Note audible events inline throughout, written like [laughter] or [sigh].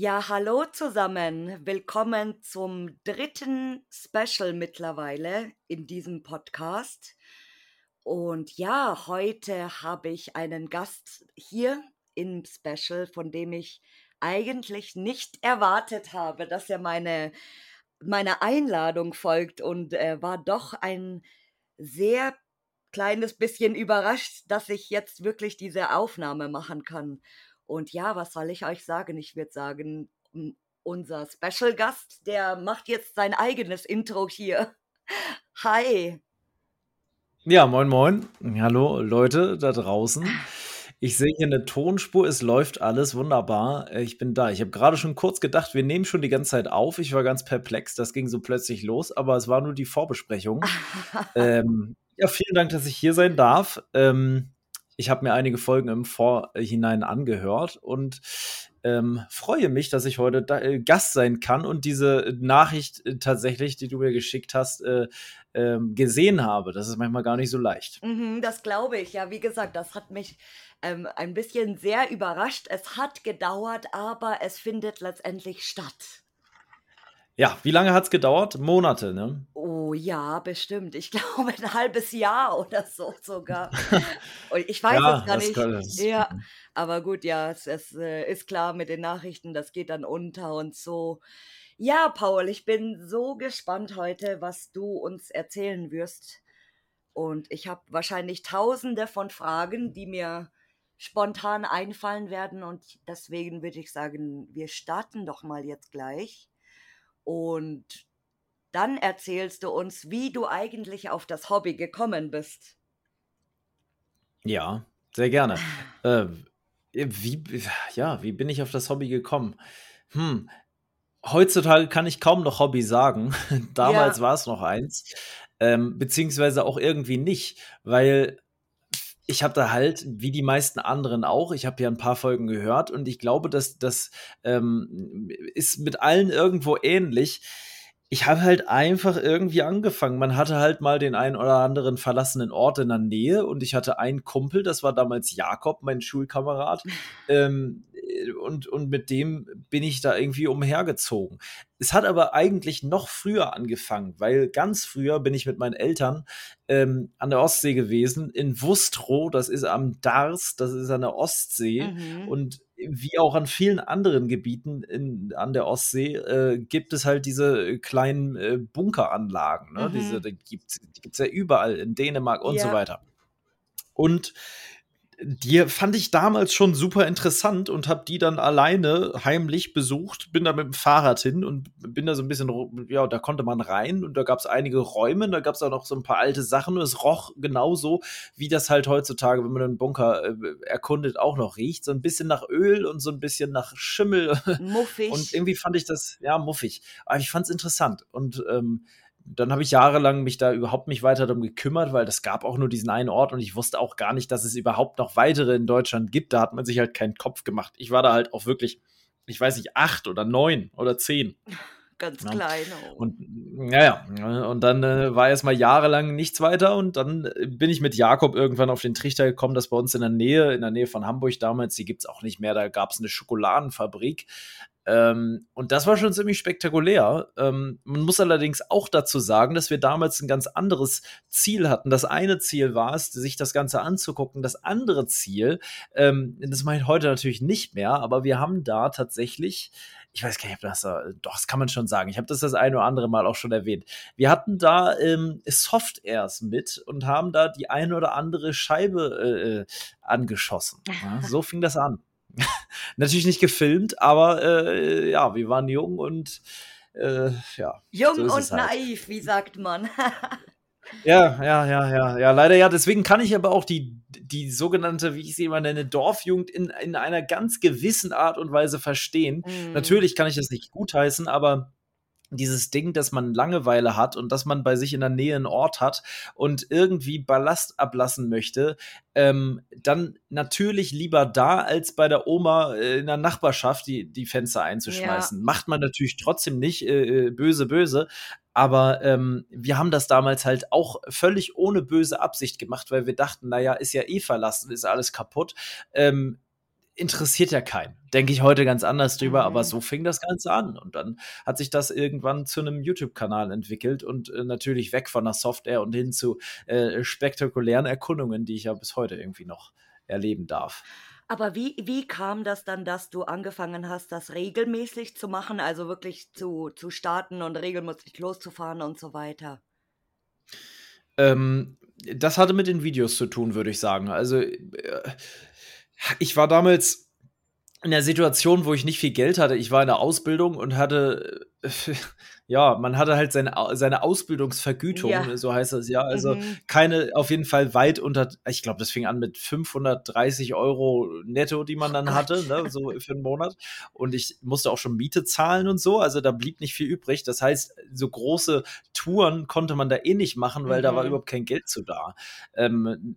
Ja, hallo zusammen. Willkommen zum dritten Special mittlerweile in diesem Podcast. Und ja, heute habe ich einen Gast hier im Special, von dem ich eigentlich nicht erwartet habe, dass er meine, meine Einladung folgt und er war doch ein sehr kleines bisschen überrascht, dass ich jetzt wirklich diese Aufnahme machen kann. Und ja, was soll ich euch sagen? Ich würde sagen, unser Special Gast, der macht jetzt sein eigenes Intro hier. [laughs] Hi. Ja, moin, moin. Hallo, Leute da draußen. Ich sehe hier eine Tonspur, es läuft alles wunderbar. Äh, ich bin da. Ich habe gerade schon kurz gedacht, wir nehmen schon die ganze Zeit auf. Ich war ganz perplex, das ging so plötzlich los, aber es war nur die Vorbesprechung. [laughs] ähm, ja, vielen Dank, dass ich hier sein darf. Ähm, ich habe mir einige Folgen im Vorhinein angehört und ähm, freue mich, dass ich heute da, äh, Gast sein kann und diese Nachricht äh, tatsächlich, die du mir geschickt hast, äh, ähm, gesehen habe. Das ist manchmal gar nicht so leicht. Mhm, das glaube ich. Ja, wie gesagt, das hat mich ähm, ein bisschen sehr überrascht. Es hat gedauert, aber es findet letztendlich statt. Ja, wie lange hat es gedauert? Monate, ne? Oh ja, bestimmt. Ich [laughs] glaube ein halbes Jahr oder so sogar. [laughs] ich weiß ja, es gar nicht. Kann, ja, aber gut, ja, es, es äh, ist klar mit den Nachrichten, das geht dann unter und so. Ja, Paul, ich bin so gespannt heute, was du uns erzählen wirst. Und ich habe wahrscheinlich tausende von Fragen, die mir spontan einfallen werden. Und deswegen würde ich sagen, wir starten doch mal jetzt gleich. Und dann erzählst du uns, wie du eigentlich auf das Hobby gekommen bist. Ja, sehr gerne. [laughs] äh, wie, ja, wie bin ich auf das Hobby gekommen? Hm, heutzutage kann ich kaum noch Hobby sagen. [laughs] Damals ja. war es noch eins. Ähm, beziehungsweise auch irgendwie nicht, weil ich habe da halt, wie die meisten anderen auch, ich habe ja ein paar Folgen gehört und ich glaube, dass das ähm, ist mit allen irgendwo ähnlich. Ich habe halt einfach irgendwie angefangen. Man hatte halt mal den einen oder anderen verlassenen Ort in der Nähe und ich hatte einen Kumpel, das war damals Jakob, mein Schulkamerad. [laughs] Ähm, und, und mit dem bin ich da irgendwie umhergezogen. Es hat aber eigentlich noch früher angefangen, weil ganz früher bin ich mit meinen Eltern ähm, an der Ostsee gewesen, in Wustrow, das ist am Dars, das ist an der Ostsee. Mhm. Und wie auch an vielen anderen Gebieten in, an der Ostsee äh, gibt es halt diese kleinen äh, Bunkeranlagen. Ne? Mhm. Diese, die gibt es ja überall in Dänemark und ja. so weiter. Und die fand ich damals schon super interessant und habe die dann alleine heimlich besucht. Bin da mit dem Fahrrad hin und bin da so ein bisschen, ja, da konnte man rein und da gab es einige Räume, da gab es auch noch so ein paar alte Sachen und es roch genauso, wie das halt heutzutage, wenn man einen Bunker äh, erkundet, auch noch riecht. So ein bisschen nach Öl und so ein bisschen nach Schimmel. [laughs] Muffig. Und irgendwie fand ich das, ja, muffig. Aber ich fand es interessant und ähm, dann habe ich jahrelang mich da überhaupt nicht weiter darum gekümmert, weil das gab auch nur diesen einen Ort und ich wusste auch gar nicht, dass es überhaupt noch weitere in Deutschland gibt. Da hat man sich halt keinen Kopf gemacht. Ich war da halt auch wirklich, ich weiß nicht, acht oder neun oder zehn. [laughs] Ganz ja. klein. Oh. Und naja, und dann äh, war erst mal jahrelang nichts weiter und dann äh, bin ich mit Jakob irgendwann auf den Trichter gekommen, dass bei uns in der Nähe, in der Nähe von Hamburg damals, die gibt es auch nicht mehr, da gab es eine Schokoladenfabrik. Ähm, und das war schon ziemlich spektakulär. Ähm, man muss allerdings auch dazu sagen, dass wir damals ein ganz anderes Ziel hatten. Das eine Ziel war es, sich das Ganze anzugucken. Das andere Ziel, ähm, das mache ich heute natürlich nicht mehr, aber wir haben da tatsächlich ich weiß gar nicht, ob das, äh, doch, das kann man schon sagen. Ich habe das das eine oder andere Mal auch schon erwähnt. Wir hatten da ähm, Soft-Airs mit und haben da die eine oder andere Scheibe äh, äh angeschossen. Ja, so fing das an. [laughs] Natürlich nicht gefilmt, aber äh, ja, wir waren jung und äh, ja. Jung so und halt. naiv, wie sagt man. [laughs] ja, ja, ja, ja, ja, leider ja. Deswegen kann ich aber auch die, die sogenannte, wie ich sie immer nenne, Dorfjugend in, in einer ganz gewissen Art und Weise verstehen. Mm. Natürlich kann ich das nicht gutheißen, aber dieses Ding, dass man Langeweile hat und dass man bei sich in der Nähe einen Ort hat und irgendwie Ballast ablassen möchte, ähm, dann natürlich lieber da als bei der Oma äh, in der Nachbarschaft die, die Fenster einzuschmeißen. Ja. Macht man natürlich trotzdem nicht äh, äh, böse, böse. Aber ähm, wir haben das damals halt auch völlig ohne böse Absicht gemacht, weil wir dachten, naja, ist ja eh verlassen, ist alles kaputt. Ähm, interessiert ja keinen. Denke ich heute ganz anders drüber, mhm. aber so fing das Ganze an. Und dann hat sich das irgendwann zu einem YouTube-Kanal entwickelt und äh, natürlich weg von der Software und hin zu äh, spektakulären Erkundungen, die ich ja bis heute irgendwie noch erleben darf. Aber wie, wie kam das dann, dass du angefangen hast, das regelmäßig zu machen, also wirklich zu, zu starten und regelmäßig loszufahren und so weiter? Ähm, das hatte mit den Videos zu tun, würde ich sagen. Also äh, ich war damals in der Situation, wo ich nicht viel Geld hatte. Ich war in der Ausbildung und hatte, äh, [laughs] ja, man hatte halt seine, seine Ausbildungsvergütung, ja. so heißt das ja. Also mhm. keine, auf jeden Fall weit unter, ich glaube, das fing an mit 530 Euro netto, die man dann oh hatte, ne, so für einen Monat. Und ich musste auch schon Miete zahlen und so. Also da blieb nicht viel übrig. Das heißt, so große Touren konnte man da eh nicht machen, weil mhm. da war mhm. überhaupt kein Geld zu da. Ähm,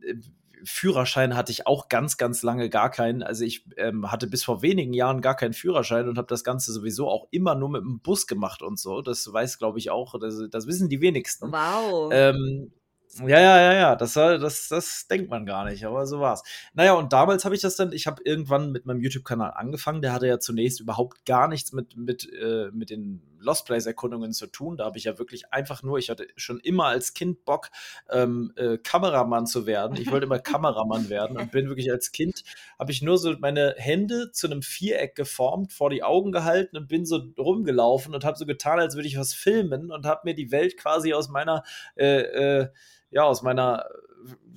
Führerschein hatte ich auch ganz, ganz lange gar keinen. Also ich ähm, hatte bis vor wenigen Jahren gar keinen Führerschein und habe das Ganze sowieso auch immer nur mit dem Bus gemacht und so. Das weiß, glaube ich, auch. Das, das, wissen die wenigsten. Wow. Ähm, ja, ja, ja, ja, das, das, das denkt man gar nicht, aber so war's. Naja, und damals habe ich das dann, ich habe irgendwann mit meinem YouTube-Kanal angefangen, der hatte ja zunächst überhaupt gar nichts mit, mit, äh, mit den Lost Place-Erkundungen zu tun. Da habe ich ja wirklich einfach nur, ich hatte schon immer als Kind Bock, ähm, äh, Kameramann zu werden. Ich wollte immer [laughs] Kameramann werden und bin wirklich als Kind, habe ich nur so meine Hände zu einem Viereck geformt, vor die Augen gehalten und bin so rumgelaufen und habe so getan, als würde ich was filmen und habe mir die Welt quasi aus meiner äh, äh, ja, aus meiner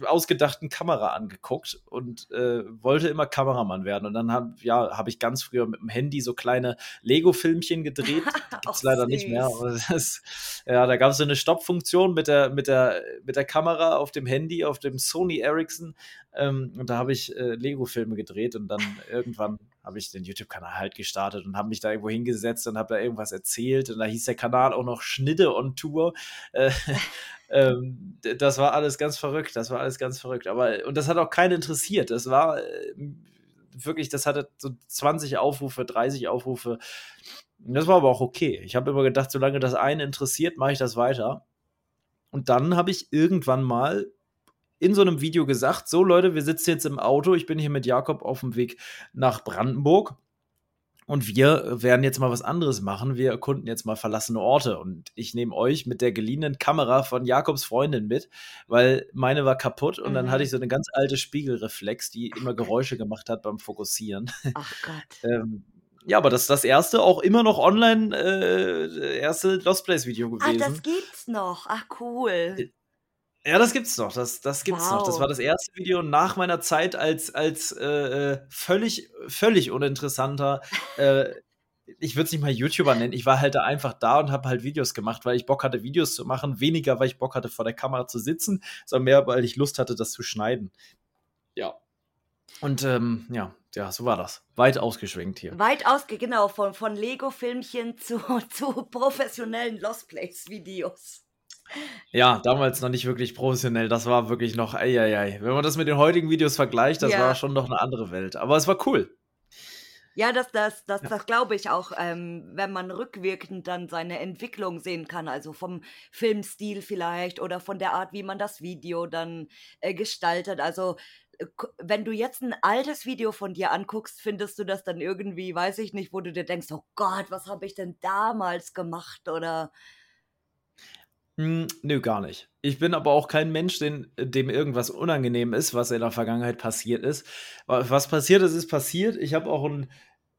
ausgedachten Kamera angeguckt und äh, wollte immer Kameramann werden. Und dann habe ja, hab ich ganz früher mit dem Handy so kleine Lego-Filmchen gedreht. [laughs] Gibt es leider süß. nicht mehr. Das, ja, da gab es so eine Stoppfunktion mit der, mit, der, mit der Kamera auf dem Handy, auf dem Sony Ericsson. Ähm, und da habe ich äh, Lego-Filme gedreht und dann irgendwann habe ich den YouTube-Kanal halt gestartet und habe mich da irgendwo hingesetzt und habe da irgendwas erzählt. Und da hieß der Kanal auch noch Schnitte on Tour. Äh, [laughs] ähm, das war alles ganz verrückt. Das war alles ganz verrückt. Aber, und das hat auch keinen interessiert. Das war äh, wirklich, das hatte so 20 Aufrufe, 30 Aufrufe. Das war aber auch okay. Ich habe immer gedacht, solange das einen interessiert, mache ich das weiter. Und dann habe ich irgendwann mal in so einem Video gesagt, so Leute, wir sitzen jetzt im Auto, ich bin hier mit Jakob auf dem Weg nach Brandenburg und wir werden jetzt mal was anderes machen. Wir erkunden jetzt mal verlassene Orte. Und ich nehme euch mit der geliehenen Kamera von Jakobs Freundin mit, weil meine war kaputt. Und mhm. dann hatte ich so eine ganz alte Spiegelreflex, die immer Geräusche gemacht hat beim Fokussieren. Ach Gott. [laughs] ähm, ja, aber das ist das erste auch immer noch online äh, erste Lost Place Video gewesen. Ah, das gibt's noch. Ach cool. Ja, das gibt's noch. Das, das gibt's wow. noch. Das war das erste Video nach meiner Zeit als, als äh, äh völlig, völlig uninteressanter. Äh, ich würde es nicht mal YouTuber nennen. Ich war halt da einfach da und habe halt Videos gemacht, weil ich Bock hatte, Videos zu machen. Weniger, weil ich Bock hatte, vor der Kamera zu sitzen, sondern mehr, weil ich Lust hatte, das zu schneiden. Ja. Und ähm, ja, ja, so war das. Weit ausgeschwenkt hier. Weit ausge, genau, von, von Lego-Filmchen [laughs] zu, zu professionellen Lost Place-Videos. Ja, damals noch nicht wirklich professionell. Das war wirklich noch, ei, ei, ei. Wenn man das mit den heutigen Videos vergleicht, das ja. war schon noch eine andere Welt. Aber es war cool. Ja, das, das, das, ja. das glaube ich auch, ähm, wenn man rückwirkend dann seine Entwicklung sehen kann, also vom Filmstil vielleicht oder von der Art, wie man das Video dann äh, gestaltet. Also äh, wenn du jetzt ein altes Video von dir anguckst, findest du das dann irgendwie, weiß ich nicht, wo du dir denkst, oh Gott, was habe ich denn damals gemacht oder hm, nö, gar nicht. Ich bin aber auch kein Mensch, den, dem irgendwas unangenehm ist, was in der Vergangenheit passiert ist. Was passiert ist, ist passiert. Ich habe auch ein,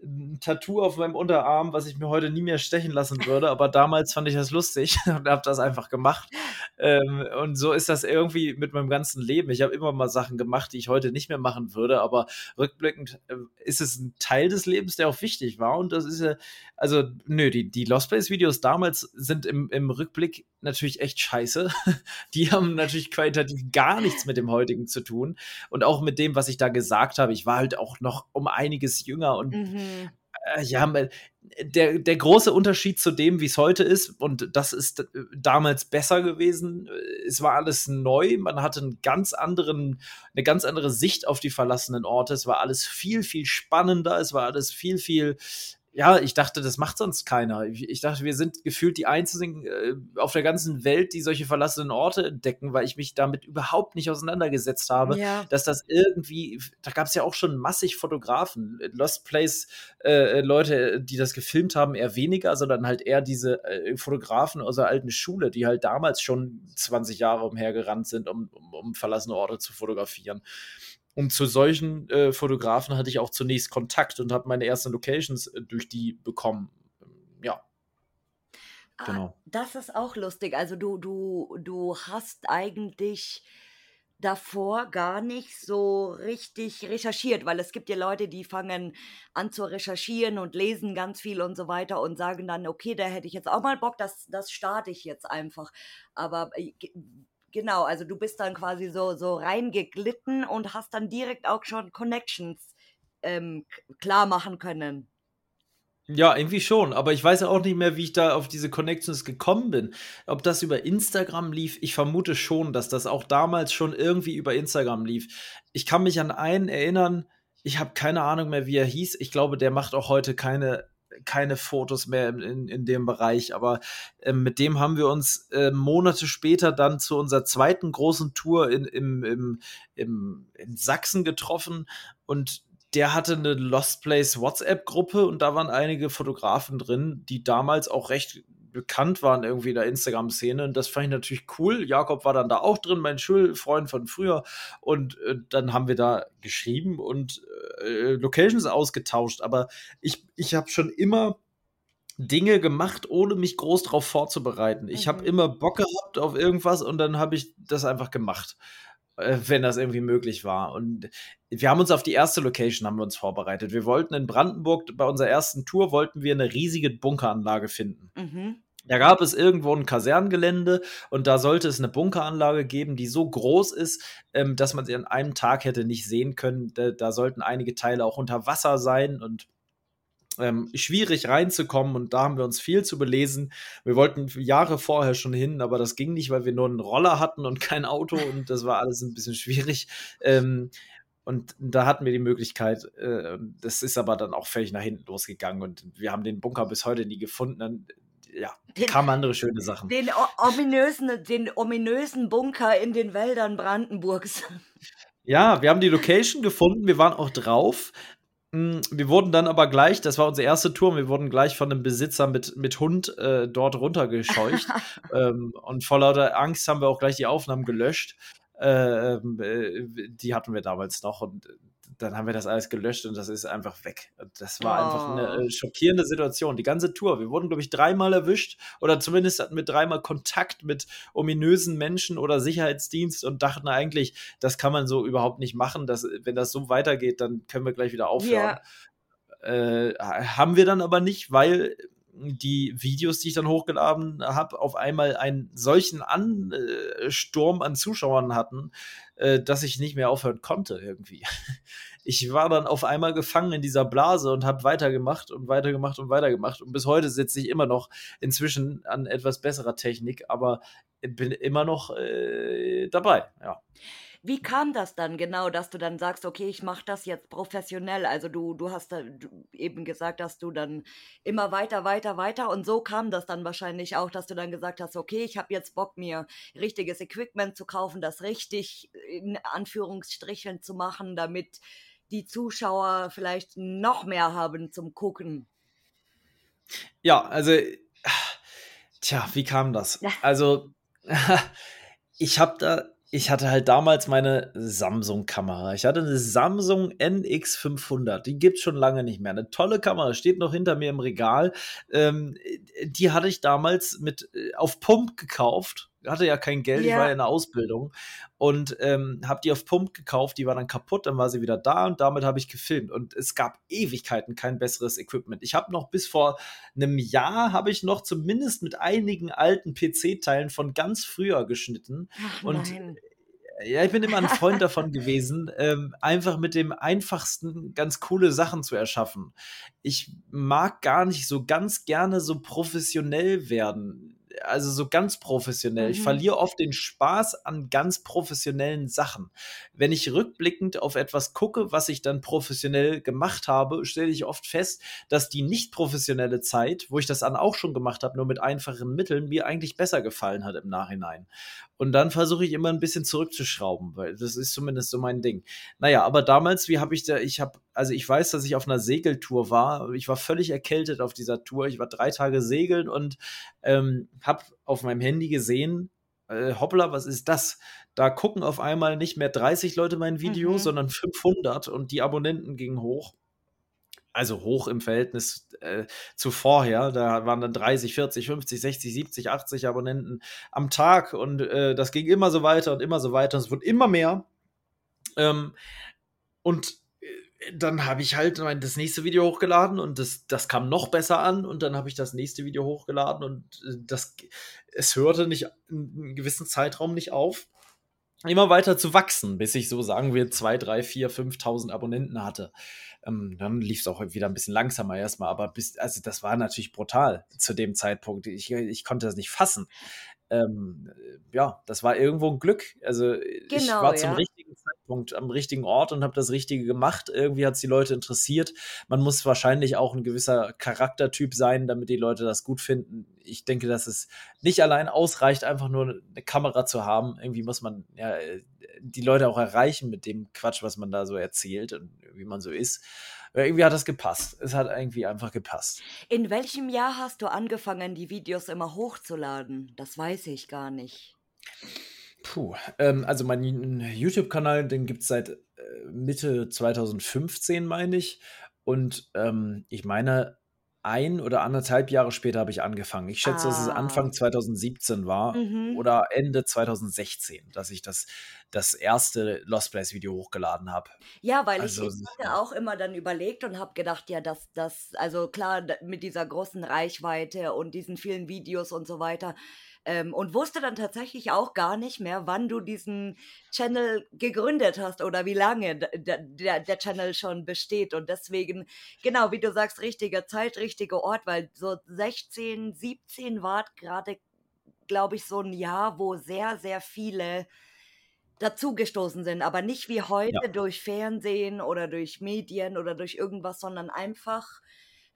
ein Tattoo auf meinem Unterarm, was ich mir heute nie mehr stechen lassen würde, aber damals fand ich das lustig [laughs] und habe das einfach gemacht. Ähm, und so ist das irgendwie mit meinem ganzen Leben. Ich habe immer mal Sachen gemacht, die ich heute nicht mehr machen würde, aber rückblickend äh, ist es ein Teil des Lebens, der auch wichtig war. Und das ist ja, also, nö, die, die Lost Place-Videos damals sind im, im Rückblick natürlich echt scheiße. [laughs] Die haben natürlich qualitativ gar nichts mit dem heutigen zu tun. Und auch mit dem, was ich da gesagt habe. Ich war halt auch noch um einiges jünger und mhm Äh, ja, der, der große Unterschied zu dem, wie es heute ist, und das ist äh, damals besser gewesen, äh, es war alles neu, man hatte einen ganz anderen, eine ganz andere Sicht auf die verlassenen Orte, es war alles viel, viel spannender, es war alles viel, viel ja, ich dachte, das macht sonst keiner. Ich, ich dachte, wir sind gefühlt die einzigen äh, auf der ganzen Welt, die solche verlassenen Orte entdecken, weil ich mich damit überhaupt nicht auseinandergesetzt habe, ja. dass das irgendwie, da gab es ja auch schon massig Fotografen, Lost Place äh, Leute, die das gefilmt haben, eher weniger, sondern halt eher diese äh, Fotografen aus der alten Schule, die halt damals schon 20 Jahre umhergerannt sind, um, um, um verlassene Orte zu fotografieren. Und zu solchen äh, Fotografen hatte ich auch zunächst Kontakt und habe meine ersten Locations äh, durch die bekommen. Ja. Ah, genau. Das ist auch lustig. Also du, du, du hast eigentlich davor gar nicht so richtig recherchiert, weil es gibt ja Leute, die fangen an zu recherchieren und lesen ganz viel und so weiter und sagen dann, okay, da hätte ich jetzt auch mal Bock, das, das starte ich jetzt einfach. Aber äh, Genau, also du bist dann quasi so, so reingeglitten und hast dann direkt auch schon Connections ähm, klar machen können. Ja, irgendwie schon, aber ich weiß auch nicht mehr, wie ich da auf diese Connections gekommen bin. Ob das über Instagram lief, ich vermute schon, dass das auch damals schon irgendwie über Instagram lief. Ich kann mich an einen erinnern, ich habe keine Ahnung mehr, wie er hieß. Ich glaube, der macht auch heute keine keine Fotos mehr in, in, dem Bereich, aber äh, mit dem haben wir uns äh, Monate später dann zu unserer zweiten großen Tour in, im, im, im, in Sachsen getroffen und der hatte eine Lost Place WhatsApp-Gruppe und da waren einige Fotografen drin, die damals auch recht bekannt waren irgendwie in der Instagram-Szene. Und das fand ich natürlich cool. Jakob war dann da auch drin, mein Schulfreund von früher. Und äh, dann haben wir da geschrieben und äh, Locations ausgetauscht. Aber ich, ich habe schon immer Dinge gemacht, ohne mich groß darauf vorzubereiten. Ich mhm. habe immer Bock gehabt auf irgendwas und dann habe ich das einfach gemacht äh, wenn das irgendwie möglich war. Und wir haben uns auf die erste Location haben wir uns vorbereitet. Wir wollten in Brandenburg bei unserer ersten Tour wollten wir eine riesige Bunkeranlage finden. Mhm. Da gab es irgendwo ein Kaserngelände und da sollte es eine Bunkeranlage geben, die so groß ist, ähm, dass man sie an einem Tag hätte nicht sehen können. Da, da sollten einige Teile auch unter Wasser sein und ähm, schwierig reinzukommen und da haben wir uns viel zu belesen. Wir wollten Jahre vorher schon hin, aber das ging nicht, weil wir nur einen Roller hatten und kein Auto und das war alles ein bisschen schwierig. Ähm, und da hatten wir die Möglichkeit, äh, das ist aber dann auch völlig nach hinten losgegangen und wir haben den Bunker bis heute nie gefunden ja, den, kamen andere schöne Sachen. Den ominösen, den ominösen Bunker in den Wäldern Brandenburgs. Ja, wir haben die Location gefunden, wir waren auch drauf. Hm, wir wurden dann aber gleich, das war unsere erste Tour, wir wurden gleich von einem Besitzer mit, mit Hund äh, dort runtergescheucht. [laughs] ähm, und vor lauter Angst haben wir auch gleich die Aufnahmen gelöscht. Äh, ähm, äh, die hatten wir damals noch und dann haben wir das alles gelöscht und das ist einfach weg. Das war oh. einfach eine oh. äh, schockierende Situation. Die ganze Tour. Wir wurden, glaube ich, dreimal erwischt oder zumindest hatten wir dreimal Kontakt mit ominösen Menschen oder Sicherheitsdienst und dachten eigentlich, das kann man so überhaupt nicht machen. Dass, wenn das so weitergeht, dann können wir gleich wieder aufhören. Yeah. Äh, haben wir dann aber nicht, weil die Videos, die ich dann hochgeladen habe, auf einmal einen solchen Ansturm an Zuschauern hatten, äh, dass ich nicht mehr aufhören konnte irgendwie. [laughs] Ich war dann auf einmal gefangen in dieser Blase und habe weitergemacht und weitergemacht und weitergemacht. Und bis heute sitze ich immer noch inzwischen an etwas besserer Technik, aber bin immer noch äh, dabei, ja. Wie kam das dann genau, dass du dann sagst, okay, ich mache das jetzt professionell? Also du, du hast da eben gesagt, dass du dann immer weiter, weiter, weiter und so kam das dann wahrscheinlich auch, dass du dann gesagt hast, okay, ich habe jetzt Bock, mir richtiges Equipment zu kaufen, das richtig in Anführungsstrichen zu machen, damit die Zuschauer vielleicht noch mehr haben zum Gucken. Ja, also, tja, wie kam das? [laughs] Also, [laughs] ich habe da ich hatte halt damals meine Samsung-Kamera. Ich hatte eine Samsung NX500. Die gibt es schon lange nicht mehr. Eine tolle Kamera, steht noch hinter mir im Regal. Ähm, die hatte ich damals mit äh, auf Pump gekauft. Hatte ja kein Geld, ja. ich war ja in der Ausbildung und ähm, habe die auf Pump gekauft. Die war dann kaputt, dann war sie wieder da und damit habe ich gefilmt. Und es gab Ewigkeiten kein besseres Equipment. Ich habe noch bis vor einem Jahr habe ich noch zumindest mit einigen alten PC-Teilen von ganz früher geschnitten Ach, und Ja, ich bin immer ein Freund [laughs] davon gewesen, ähm, einfach mit dem einfachsten ganz coole Sachen zu erschaffen. Ich mag gar nicht so ganz gerne so professionell werden also so ganz professionell. Mhm. Ich verliere oft den Spaß an ganz professionellen Sachen. Wenn ich rückblickend auf etwas gucke, was ich dann professionell gemacht habe, stelle ich oft fest, dass die nicht professionelle Zeit, wo ich das dann auch schon gemacht habe, nur mit einfachen Mitteln, mir eigentlich besser gefallen hat im Nachhinein. Und dann versuche ich immer ein bisschen zurückzuschrauben, weil das ist zumindest so mein Ding. Naja, aber damals, wie habe ich da, ich habe, also ich weiß, dass ich auf einer Segeltour war. Ich war völlig erkältet auf dieser Tour. Ich war drei Tage segeln und ähm, habe auf meinem Handy gesehen, äh, hoppla, was ist das? Da gucken auf einmal nicht mehr 30 Leute mein Video, mhm. sondern 500 und die Abonnenten gingen hoch also hoch im Verhältnis äh, zu vorher. Da waren dann 30, 40, 50, 60, 70, 80 Abonnenten am Tag und äh, das ging immer so weiter und immer so weiter. Es wurde immer mehr. Ähm, und dann habe ich halt das nächste Video hochgeladen und das, das kam noch besser an und dann habe ich das nächste Video hochgeladen und äh, das, es hörte nicht einen gewissen Zeitraum nicht auf immer weiter zu wachsen, bis ich so sagen wir zwei, drei, vier, 5.000 Abonnenten hatte. Ähm, dann lief es auch wieder ein bisschen langsamer erstmal, aber bis, also das war natürlich brutal zu dem Zeitpunkt. Ich, ich konnte das nicht fassen. Ähm, ja, das war irgendwo ein Glück. Also genau, ich war zum ja. richtigen Zeitpunkt am richtigen Ort und habe das Richtige gemacht. Irgendwie hat es die Leute interessiert. Man muss wahrscheinlich auch ein gewisser Charaktertyp sein, damit die Leute das gut finden. Ich denke, dass es nicht allein ausreicht, einfach nur eine Kamera zu haben. Irgendwie muss man ja die Leute auch erreichen mit dem Quatsch, was man da so erzählt und wie man so ist. Irgendwie hat das gepasst. Es hat irgendwie einfach gepasst. In welchem Jahr hast du angefangen, die Videos immer hochzuladen? Das weiß ich gar nicht. Puh, ähm, also mein YouTube-Kanal, den gibt es seit äh, Mitte 2015, meine ich. Und ähm, ich meine, ein oder anderthalb Jahre später habe ich angefangen. Ich schätze, dass es Anfang 2017 ah. war Mhm. oder Ende 2016, dass ich das, das erste Lost Place Video hochgeladen habe. Ja, weil ich, Also, ich hatte auch immer dann überlegt und habe gedacht, ja, dass das, also klar, mit dieser großen Reichweite und diesen vielen Videos und so weiter, ähm, und wusste dann tatsächlich auch gar nicht mehr, wann du diesen Channel gegründet hast oder wie lange der, der, der Channel schon besteht. Und deswegen, genau, wie du sagst, richtiger Zeit, richtiger Ort, weil so 16, 17 war gerade, glaube ich, so ein Jahr, wo sehr, sehr viele dazugestoßen sind, aber nicht wie heute ja. durch Fernsehen oder durch Medien oder durch irgendwas, sondern einfach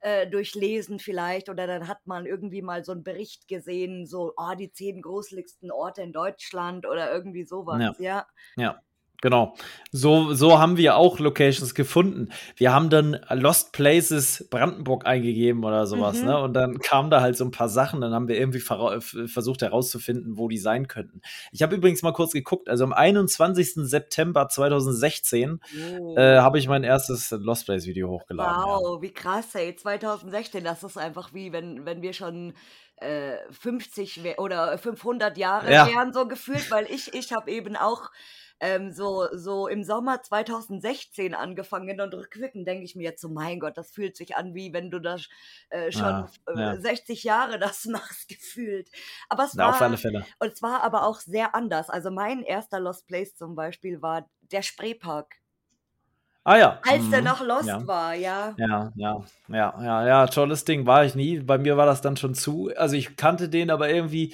äh, durchlesen vielleicht oder dann hat man irgendwie mal so einen Bericht gesehen, so, oh, die zehn gruseligsten Orte in Deutschland oder irgendwie sowas, ja. Ja. ja. Genau. So, so haben wir auch Locations gefunden. Wir haben dann Lost Places Brandenburg eingegeben oder sowas, mhm. ne? Und dann kamen da halt so ein paar Sachen. Dann haben wir irgendwie versucht herauszufinden, wo die sein könnten. Ich habe übrigens mal kurz geguckt. Also am 21. September 2016 oh. äh, habe ich mein erstes Lost Place Video hochgeladen. Wow, ja. wie krass, ey. 2016, das ist einfach wie, wenn, wenn wir schon 50 äh, oder 500 Jahre ja. wären, so gefühlt, weil ich, ich habe eben auch ähm, so, so im Sommer 2016 angefangen und rückwirkend denke ich mir jetzt so, mein Gott, das fühlt sich an, wie wenn du das äh, schon ja, ja. 60 Jahre das [laughs] machst, gefühlt. Aber es ja, war, auf alle Fälle. Und es war aber auch sehr anders. Also mein erster Lost Place zum Beispiel war der Spreepark. Ah ja. Als mhm. der noch Lost ja. war, ja. Ja, ja, ja, ja, ja, tolles Ding war ich nie. Bei mir war das dann schon zu. Also ich kannte den, aber irgendwie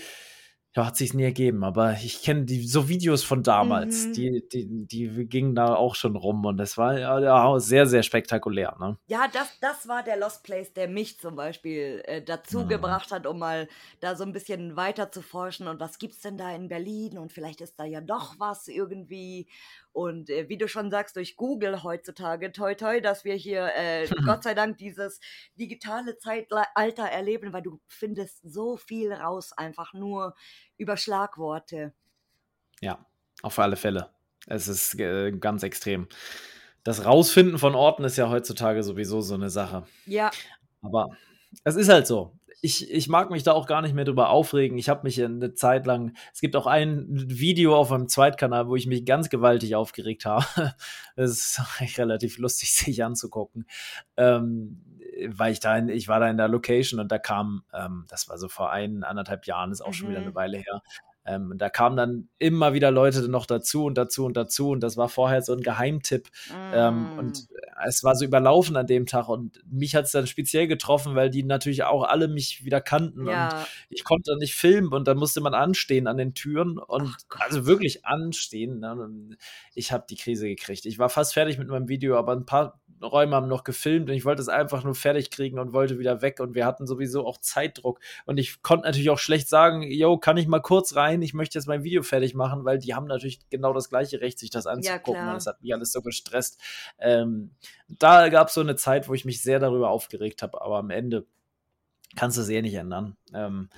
ja, hat sich nie ergeben, aber ich kenne die so Videos von damals, mhm. die, die, die gingen da auch schon rum und das war ja sehr, sehr spektakulär. Ne? Ja, das, das war der Lost Place, der mich zum Beispiel äh, dazu mhm. gebracht hat, um mal da so ein bisschen weiter zu forschen und was gibt's denn da in Berlin und vielleicht ist da ja doch was irgendwie und äh, wie du schon sagst, durch Google heutzutage, toi toi, dass wir hier äh, [laughs] Gott sei Dank dieses digitale Zeitalter erleben, weil du findest so viel raus, einfach nur über Schlagworte. Ja, auf alle Fälle. Es ist äh, ganz extrem. Das Rausfinden von Orten ist ja heutzutage sowieso so eine Sache. Ja. Aber es ist halt so ich, ich mag mich da auch gar nicht mehr drüber aufregen. Ich habe mich eine Zeit lang, es gibt auch ein Video auf meinem Zweitkanal, wo ich mich ganz gewaltig aufgeregt habe. [laughs] Das ist [laughs] relativ lustig, [laughs] sich anzugucken. Ähm, weil ich da, in, ich war da in der Location und da kam, ähm, das war so vor ein, anderthalb Jahren, ist auch mhm. schon wieder eine mhm. Weile her, Ähm, da kamen dann immer wieder Leute noch dazu und dazu und dazu und das war vorher so ein Geheimtipp. Mm. Ähm, und mm. es war so überlaufen an dem Tag und mich hat es dann speziell getroffen, weil die natürlich auch alle mich wieder kannten ja. und ich konnte nicht filmen und da musste man anstehen an den Türen und also wirklich anstehen. Ne? Ich habe die Krise gekriegt. Ich war fast fertig mit meinem Video, aber ein paar Räume haben noch gefilmt und ich wollte es einfach nur fertig kriegen und wollte wieder weg und wir hatten sowieso auch Zeitdruck und ich konnte natürlich auch schlecht sagen, yo, kann ich mal kurz rein, ich möchte jetzt mein Video fertig machen, weil die haben natürlich genau das gleiche Recht, sich das anzugucken ja, und das hat mich alles so gestresst. Ähm, da gab es so eine Zeit, wo ich mich sehr darüber aufgeregt habe, aber am Ende kannst du es eh nicht ändern. Ähm,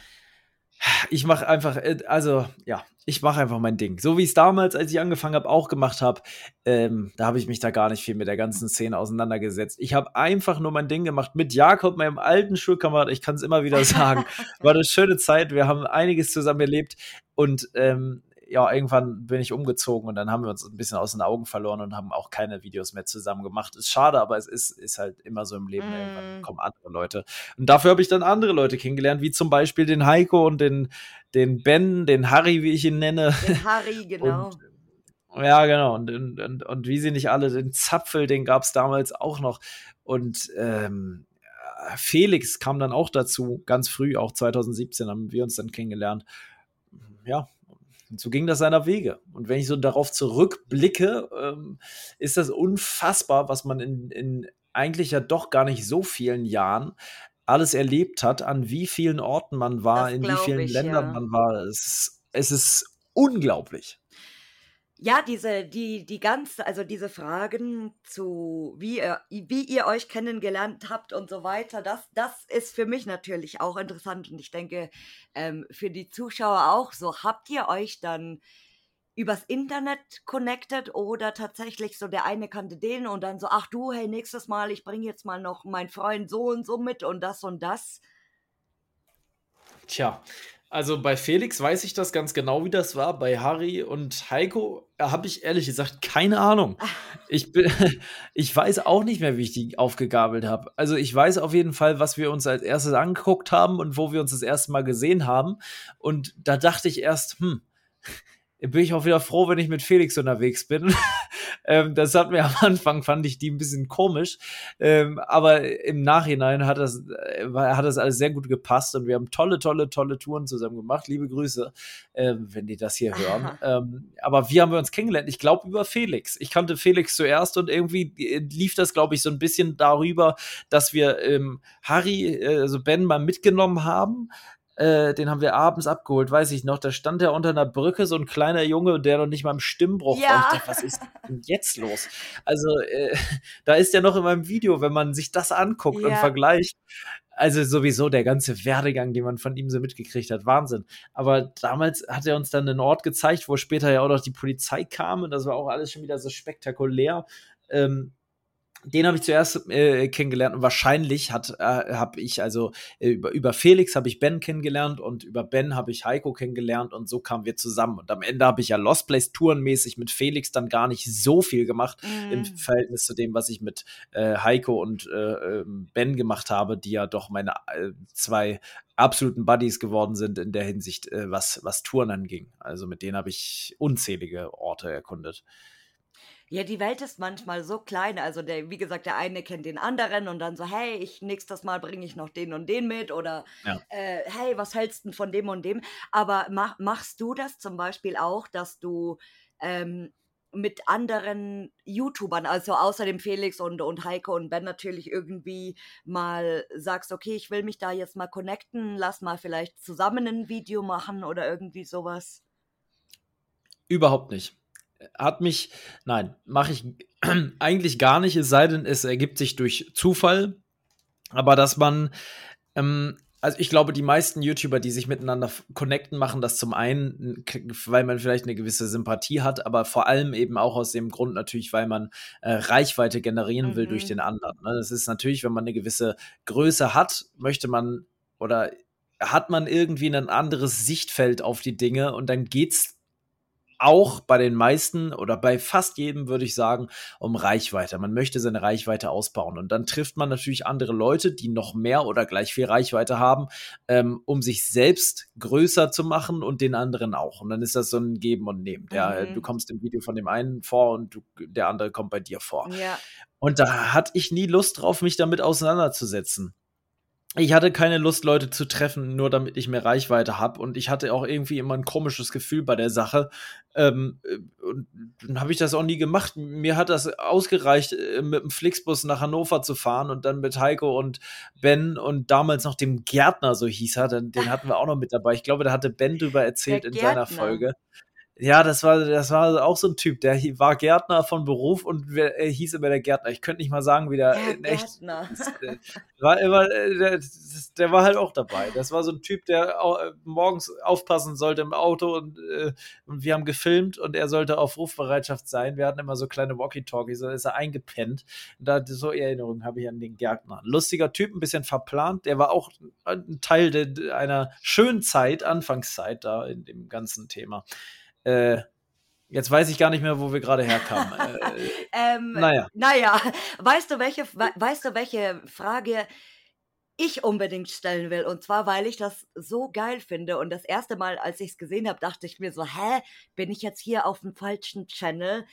ich mache einfach, äh, also ja, ich mache einfach mein Ding. So wie ich es damals, als ich angefangen habe, auch gemacht habe. Ähm, da habe ich mich da gar nicht viel mit der ganzen Szene auseinandergesetzt. Ich habe einfach nur mein Ding gemacht mit Jakob, meinem alten Schulkamerad. Ich kann es immer wieder [laughs] sagen. War eine schöne Zeit. Wir haben einiges zusammen erlebt. Und ähm, ja, irgendwann bin ich umgezogen und dann haben wir uns ein bisschen aus den Augen verloren und haben auch keine Videos mehr zusammen gemacht. Ist schade, aber es ist, ist halt immer so im Leben. Mm. Irgendwann kommen andere Leute. Und dafür habe ich dann andere Leute kennengelernt, wie zum Beispiel den Heiko und den, den Ben, den Harry, wie ich ihn nenne. Den [laughs] Harry, genau. Und, ja, genau. Und, und, und, und, wie sie nicht alle, den Zapfel, den gab es damals auch noch. Und ähm, Felix kam dann auch dazu, ganz früh, auch 2017 haben wir uns dann kennengelernt. Ja, und so ging das seiner Wege. Und wenn ich so darauf zurückblicke, ähm, ist das unfassbar, was man in, in eigentlich ja doch gar nicht so vielen Jahren alles erlebt hat, an wie vielen Orten man war, das in wie vielen ich, Ländern ja. man war. Es es ist unglaublich. Ja, diese, die, die ganze, also diese Fragen zu, wie ihr, wie ihr euch kennengelernt habt und so weiter, das, das ist für mich natürlich auch interessant und ich denke, ähm, für die Zuschauer auch so. Habt ihr euch dann übers Internet connected oder tatsächlich so der eine kannte den und dann so, ach du, hey, nächstes Mal, ich bringe jetzt mal noch meinen Freund so und so mit und das und das? Tja, also bei Felix weiß ich das ganz genau, wie das war. Bei Harry und Heiko äh, habe ich ehrlich gesagt keine Ahnung. Ich, bin, [laughs] ich weiß auch nicht mehr, wie ich die aufgegabelt habe. Also ich weiß auf jeden Fall, was wir uns als erstes angeguckt haben und wo wir uns das erste Mal gesehen haben. Und da dachte ich erst, hm, bin ich auch wieder froh, wenn ich mit Felix unterwegs bin. [laughs] ähm, das hat mir am Anfang, fand ich die ein bisschen komisch. Ähm, aber im Nachhinein hat das, äh, hat das alles sehr gut gepasst und wir haben tolle, tolle, tolle Touren zusammen gemacht. Liebe Grüße, ähm, wenn die das hier hören. Ähm, aber wie haben wir uns kennengelernt? Ich glaube über Felix. Ich kannte Felix zuerst und irgendwie äh, lief das, glaube ich, so ein bisschen darüber, dass wir ähm, Harry, äh, also Ben mal mitgenommen haben äh, den haben wir abends abgeholt, weiß ich noch. Da stand er unter einer Brücke, so ein kleiner Junge, der noch nicht mal im Stimmbruch ja. war. Ich dachte, was ist denn jetzt los? Also, äh, [laughs] da ist ja noch in meinem Video, wenn man sich das anguckt ja. und vergleicht. Also sowieso der ganze Werdegang, den man von ihm so mitgekriegt hat, Wahnsinn. Aber damals hat er uns dann einen Ort gezeigt, wo später ja auch noch die Polizei kam und das war auch alles schon wieder so spektakulär. Ähm, den habe ich zuerst äh, kennengelernt und wahrscheinlich hat äh, habe ich also äh, über, über Felix habe ich Ben kennengelernt und über Ben habe ich Heiko kennengelernt und so kamen wir zusammen. Und am Ende habe ich ja Lost Place tourenmäßig mit Felix dann gar nicht so viel gemacht mm. im Verhältnis zu dem was ich mit äh, Heiko und äh, ähm, Ben gemacht habe die ja doch meine äh, zwei absoluten Buddies geworden sind in der Hinsicht was was Touren anging. Also mit denen habe ich unzählige Orte erkundet ja, die Welt ist manchmal so klein. Also, der, wie gesagt, der eine kennt den anderen und dann so, hey, ich nächstes Mal bringe ich noch den und den mit oder ja. äh, hey, was hältst du von dem und dem? Aber mach, machst du das zum Beispiel auch, dass du ähm, mit anderen YouTubern, also außer dem Felix und, und Heiko und Ben natürlich irgendwie mal sagst, okay, ich will mich da jetzt mal connecten, lass mal vielleicht zusammen ein Video machen oder irgendwie sowas? Überhaupt nicht hat mich, nein, mache ich [clears throat] eigentlich gar nicht, es sei denn, es ergibt sich durch Zufall. Aber dass man, ähm, also ich glaube, die meisten YouTuber, die sich miteinander connecten, machen das zum einen, weil man vielleicht eine gewisse Sympathie hat, aber vor allem eben auch aus dem Grund natürlich, weil man äh, Reichweite generieren will durch mhm. den anderen. Ne? Das ist natürlich, wenn man eine gewisse Größe hat, möchte man oder hat man irgendwie ein anderes Sichtfeld auf die Dinge und dann geht's auch bei den meisten oder bei fast jedem würde ich sagen, um Reichweite. Man möchte seine Reichweite ausbauen. Und dann trifft man natürlich andere Leute, die noch mehr oder gleich viel Reichweite haben, ähm, um sich selbst größer zu machen und den anderen auch. Und dann ist das so ein Geben und Nehmen. Der, mhm. Du kommst im Video von dem einen vor und du, der andere kommt bei dir vor. Ja. Und da hatte ich nie Lust drauf, mich damit auseinanderzusetzen ich hatte keine Lust, Leute zu treffen, nur damit ich mehr Reichweite habe. Und ich hatte auch irgendwie immer ein komisches Gefühl bei der Sache. Ähm, äh, und dann habe ich das auch nie gemacht. Mir hat das ausgereicht, äh, mit dem Flixbus nach Hannover zu fahren und dann mit Heiko und Ben und damals noch dem Gärtner, so hieß er, den, den hatten wir auch noch mit dabei. Ich glaube, da hatte Ben drüber erzählt in seiner Folge. Ja, das war, das war auch so ein Typ, der war Gärtner von Beruf und er hieß immer der Gärtner. Ich könnte nicht mal sagen, wie der ja, in echt. Gärtner. War immer, äh, der, der, war halt auch dabei. Das war so ein Typ, der auch, äh, morgens aufpassen sollte im Auto und, äh, und wir haben gefilmt und er sollte auf Rufbereitschaft sein. Wir hatten immer so kleine Walkie-Talkies, da ist er eingepennt. Da so Erinnerungen habe ich an den Gärtner. Lustiger Typ, ein bisschen verplant. Der war auch ein Teil de, einer schönen Zeit, Anfangszeit da in dem ganzen Thema. Äh, jetzt weiß ich gar nicht mehr, wo wir gerade herkamen. [laughs] äh, ähm, naja. Naja, weißt du, welche, weißt du, welche Frage ich unbedingt stellen will? Und zwar, weil ich das so geil finde. Und das erste Mal, als ich es gesehen habe, dachte ich mir so, hä, bin ich jetzt hier auf dem falschen Channel?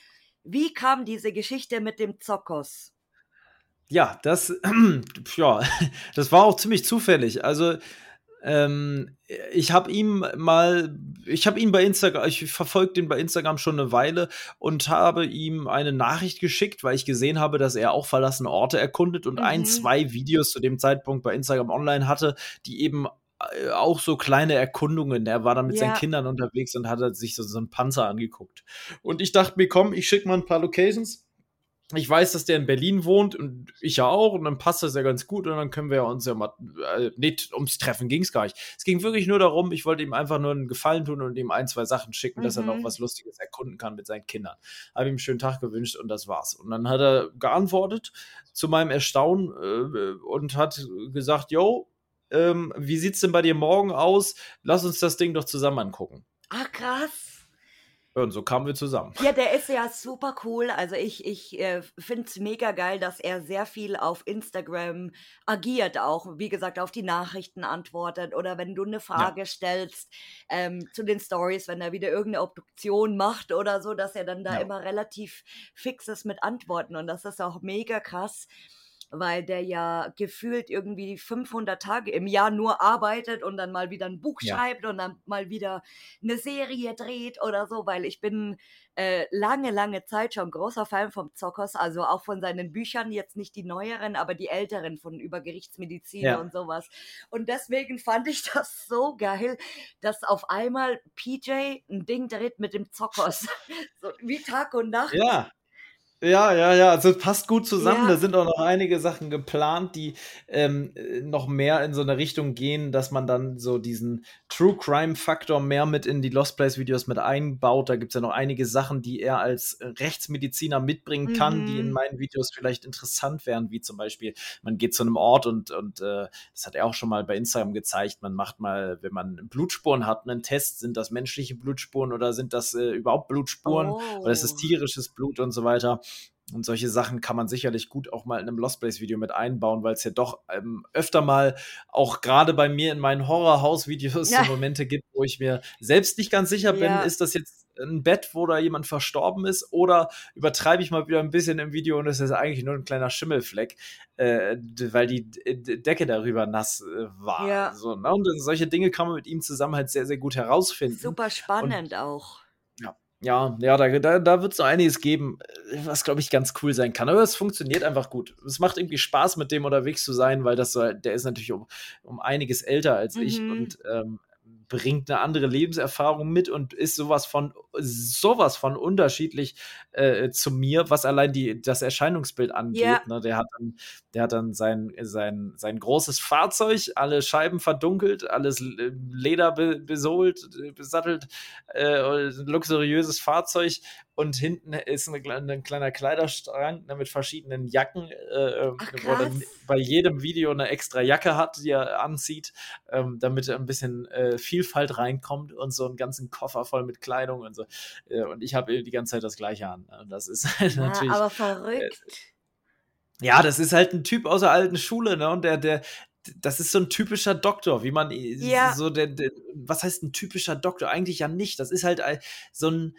Wie kam diese Geschichte mit dem Zokos? Ja, das, [clears throat] ja, [laughs] das war auch ziemlich zufällig. Also, ähm, ich habe ihm mal, ich habe ihn bei Instagram, ich verfolge den bei Instagram schon eine Weile und habe ihm eine Nachricht geschickt, weil ich gesehen habe, dass er auch verlassene Orte erkundet und mhm. ein, zwei Videos zu dem Zeitpunkt bei Instagram online hatte, die eben äh, auch so kleine Erkundungen. Er war dann mit ja. seinen Kindern unterwegs und hat sich so, so einen Panzer angeguckt. Und ich dachte mir, komm, ich schicke mal ein paar Locations ich weiß, dass der in Berlin wohnt und ich ja auch und dann passt das ja ganz gut und dann können wir uns ja mal, äh, nicht ums Treffen ging es gar nicht. Es ging wirklich nur darum, ich wollte ihm einfach nur einen Gefallen tun und ihm ein, zwei Sachen schicken, mhm. dass er noch mhm. was Lustiges erkunden kann mit seinen Kindern. Habe ihm einen schönen Tag gewünscht und das war's. Und dann hat er geantwortet zu meinem Erstaunen äh, und hat gesagt, yo, ähm, wie sieht's denn bei dir morgen aus? Lass uns das Ding doch zusammen angucken. Ach krass. Und so kamen wir zusammen. Ja, der ist ja super cool. Also ich, ich äh, finde es mega geil, dass er sehr viel auf Instagram agiert, auch wie gesagt, auf die Nachrichten antwortet oder wenn du eine Frage ja. stellst ähm, zu den Stories, wenn er wieder irgendeine Obduktion macht oder so, dass er dann da ja. immer relativ fix ist mit Antworten und das ist auch mega krass weil der ja gefühlt irgendwie 500 Tage im Jahr nur arbeitet und dann mal wieder ein Buch ja. schreibt und dann mal wieder eine Serie dreht oder so, weil ich bin äh, lange, lange Zeit schon großer Fan vom Zockers, also auch von seinen Büchern, jetzt nicht die neueren, aber die älteren von über Gerichtsmedizin ja. und sowas. Und deswegen fand ich [laughs] das so geil, dass auf einmal PJ ein Ding dreht mit dem Zockers. [laughs] so wie Tag und Nacht. Ja. Ja, ja, ja, also es passt gut zusammen. Ja. Da sind auch noch einige Sachen geplant, die ähm, noch mehr in so eine Richtung gehen, dass man dann so diesen True Crime Faktor mehr mit in die Lost Place Videos mit einbaut. Da gibt es ja noch einige Sachen, die er als Rechtsmediziner mitbringen kann, mhm. die in mhm. meinen Videos vielleicht interessant wären, wie zum Beispiel, man geht zu einem Ort und, und äh, das hat er auch schon mal bei Instagram gezeigt, man macht mal, wenn man Blutspuren hat, einen Test, sind das menschliche Blutspuren oder sind das äh, überhaupt Blutspuren oh. oder ist es oh. tierisches Blut und so weiter. Und solche Sachen kann man sicherlich gut auch mal in einem Lost Place Video mit einbauen, weil es ja doch ähm, öfter mal auch gerade bei mir in meinen Horror-Haus-Videos ja. so Momente gibt, wo ich mir selbst nicht ganz sicher bin, ja. ist das jetzt ein Bett, wo da jemand verstorben ist, oder übertreibe ich mal wieder ein bisschen im Video und es ist eigentlich nur ein kleiner Schimmelfleck, äh, weil die D Decke darüber nass äh, war. Ja. So, ne? Und solche Dinge kann man mit ihm zusammen halt sehr, sehr gut herausfinden. Super spannend und, auch. Ja, ja, da, da, da wird es noch einiges geben, was, glaube ich, ganz cool sein kann. Aber es funktioniert einfach gut. Es macht irgendwie Spaß, mit dem unterwegs zu sein, weil das so, der ist natürlich um, um einiges älter als mhm. ich und ähm, bringt eine andere Lebenserfahrung mit und ist sowas von sowas von unterschiedlich äh, zu mir, was allein die das Erscheinungsbild angeht. Yeah. Ne? Der hat dann, der hat dann sein sein sein großes Fahrzeug, alle Scheiben verdunkelt, alles Leder be besohlt, besattelt, äh, luxuriöses Fahrzeug und hinten ist ein, ein kleiner Kleiderstrang ne, mit verschiedenen Jacken, äh, Ach, wo er bei jedem Video eine extra Jacke hat, die er anzieht, ähm, damit ein bisschen äh, Vielfalt reinkommt und so einen ganzen Koffer voll mit Kleidung und so. Äh, und ich habe die ganze Zeit das Gleiche an. Das ist ja, [laughs] natürlich. Aber verrückt. ja, das ist halt ein Typ aus der alten Schule, ne? Und der, der, das ist so ein typischer Doktor, wie man ja. so der, der, was heißt ein typischer Doktor? Eigentlich ja nicht. Das ist halt so ein,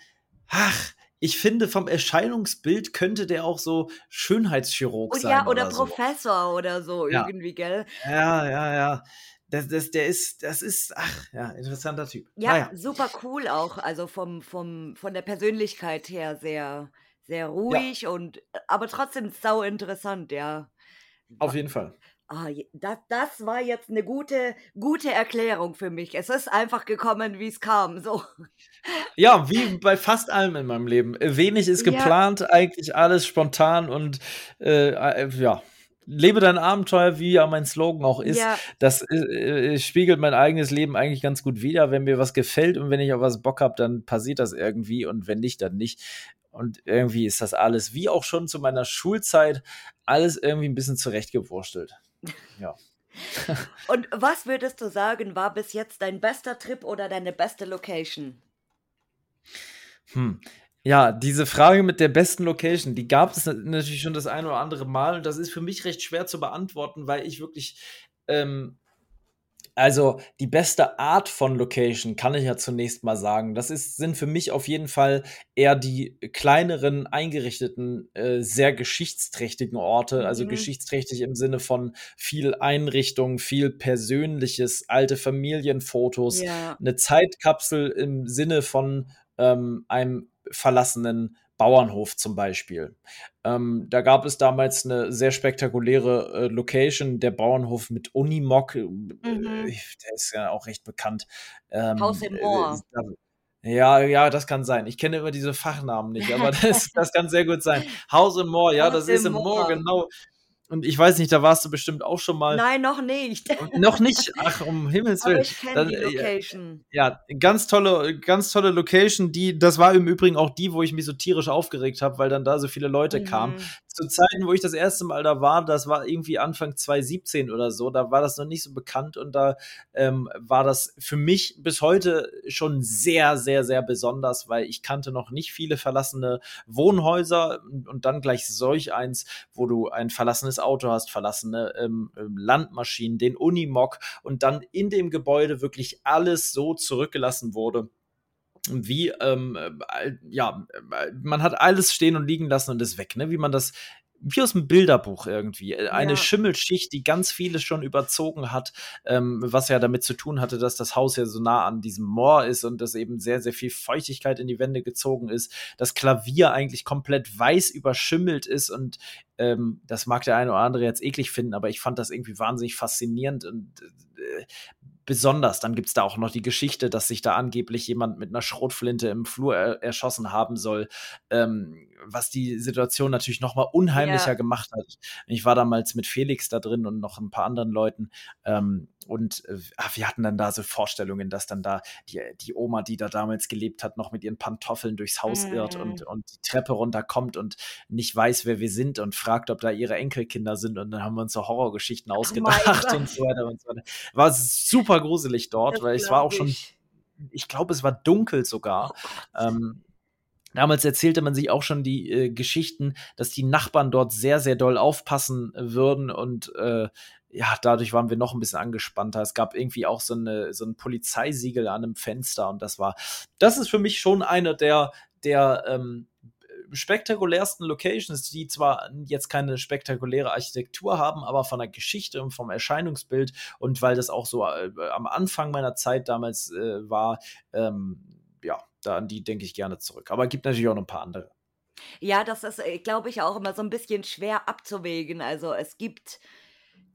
ach, ich finde, vom Erscheinungsbild könnte der auch so Schönheitschirurg Und sein. Ja, oder, oder Professor so. oder so, ja. irgendwie, gell? Ja, ja, ja. Das, das, der ist, das ist, ach, ja, interessanter Typ. Ja, naja. super cool auch. Also vom, vom, von der Persönlichkeit her sehr, sehr ruhig ja. und aber trotzdem sau interessant, ja. Auf jeden Fall. Ah, das, das war jetzt eine gute, gute Erklärung für mich. Es ist einfach gekommen, wie es kam. So. Ja, wie bei fast allem in meinem Leben. Wenig ist geplant, ja. eigentlich alles spontan und äh, äh, ja. Lebe dein Abenteuer, wie ja mein Slogan auch ist. Ja. Das äh, äh, spiegelt mein eigenes Leben eigentlich ganz gut wider. Wenn mir was gefällt und wenn ich auf was Bock habe, dann passiert das irgendwie und wenn nicht, dann nicht. Und irgendwie ist das alles, wie auch schon zu meiner Schulzeit, alles irgendwie ein bisschen zurechtgewurstelt. [laughs] Ja. [laughs] Und was würdest du sagen, war bis jetzt dein bester Trip oder deine beste Location? Hm. Ja, diese Frage mit der besten Location, die gab es natürlich schon das ein oder andere Mal und das ist für mich recht schwer zu beantworten, weil ich wirklich ähm, also die beste Art von Location kann ich ja zunächst mal sagen. Das ist, sind für mich auf jeden Fall eher die kleineren, eingerichteten, äh, sehr geschichtsträchtigen Orte. Also mhm. Geschichtsträchtig im Sinne von viel Einrichtung, viel Persönliches, alte Familienfotos, ja. eine Zeitkapsel im Sinne von ähm, einem verlassenen Bauernhof zum Beispiel. Ähm, da gab es damals eine sehr spektakuläre äh, Location, der Bauernhof mit Unimog. Äh, mhm. Der ist ja auch recht bekannt. Ähm, Haus im Moor. Äh, ja, ja, das kann sein. Ich kenne immer diese Fachnamen nicht, aber [laughs] das, das kann sehr gut sein. House in Moor, ja, Haus das ist im Moor genau. Und ich weiß nicht, da warst du bestimmt auch schon mal. Nein, noch nicht. noch nicht. [laughs] Ach, um Himmels Willen. Aber ich kenne die Location. Ja, ganz tolle, ganz tolle Location. Die, das war im Übrigen auch die, wo ich mich so tierisch aufgeregt habe, weil dann da so viele Leute mhm. kamen zu Zeiten, wo ich das erste Mal da war, das war irgendwie Anfang 2017 oder so, da war das noch nicht so bekannt und da ähm, war das für mich bis heute schon sehr, sehr, sehr besonders, weil ich kannte noch nicht viele verlassene Wohnhäuser und dann gleich solch eins, wo du ein verlassenes Auto hast, verlassene ähm, ähm Landmaschinen, den Unimog und dann in dem Gebäude wirklich alles so zurückgelassen wurde wie, ähm, äh, ja, man hat alles stehen und liegen lassen und ist weg, ne? Wie man das wie aus dem Bilderbuch irgendwie. Äh, eine ja. Schimmelschicht, die ganz vieles schon überzogen hat, ähm, was ja damit zu tun hatte, dass das Haus ja so nah an diesem Moor ist und dass eben sehr, sehr viel Feuchtigkeit in die Wände gezogen ist. Das Klavier eigentlich komplett weiß überschimmelt ist und ähm, das mag der eine oder andere jetzt eklig finden, aber ich fand das irgendwie wahnsinnig faszinierend und äh, besonders. Dann gibt es da auch noch die Geschichte, dass sich da angeblich jemand mit einer Schrotflinte im Flur er erschossen haben soll, ähm, was die Situation natürlich noch mal unheimlicher ja. gemacht hat. Ich war damals mit Felix da drin und noch ein paar anderen Leuten ähm, und äh, wir hatten dann da so Vorstellungen, dass dann da die, die Oma, die da damals gelebt hat, noch mit ihren Pantoffeln durchs Haus mm. irrt und, mhm. und die Treppe runterkommt und nicht weiß, wer wir sind und fragt, ob da ihre Enkelkinder sind. Und dann haben wir uns so Horrorgeschichten ausgedacht oh [laughs] und so weiter und so weiter. War super gruselig dort, das weil es war auch schon, ich glaube, es war dunkel sogar. Oh ähm, Damals erzählte man sich auch schon die äh, Geschichten, dass die Nachbarn dort sehr, sehr doll aufpassen würden und äh, ja, dadurch waren wir noch ein bisschen angespannter. Es gab irgendwie auch so, eine, so ein Polizeisiegel an einem Fenster und das war, das ist für mich schon eine der, der ähm, spektakulärsten Locations, die zwar jetzt keine spektakuläre Architektur haben, aber von der Geschichte und vom Erscheinungsbild und weil das auch so äh, am Anfang meiner Zeit damals äh, war, ähm, ja, da an die denke ich gerne zurück. Aber es gibt natürlich auch noch ein paar andere. Ja, das ist, äh, glaube ich, auch immer so ein bisschen schwer abzuwägen. Also es gibt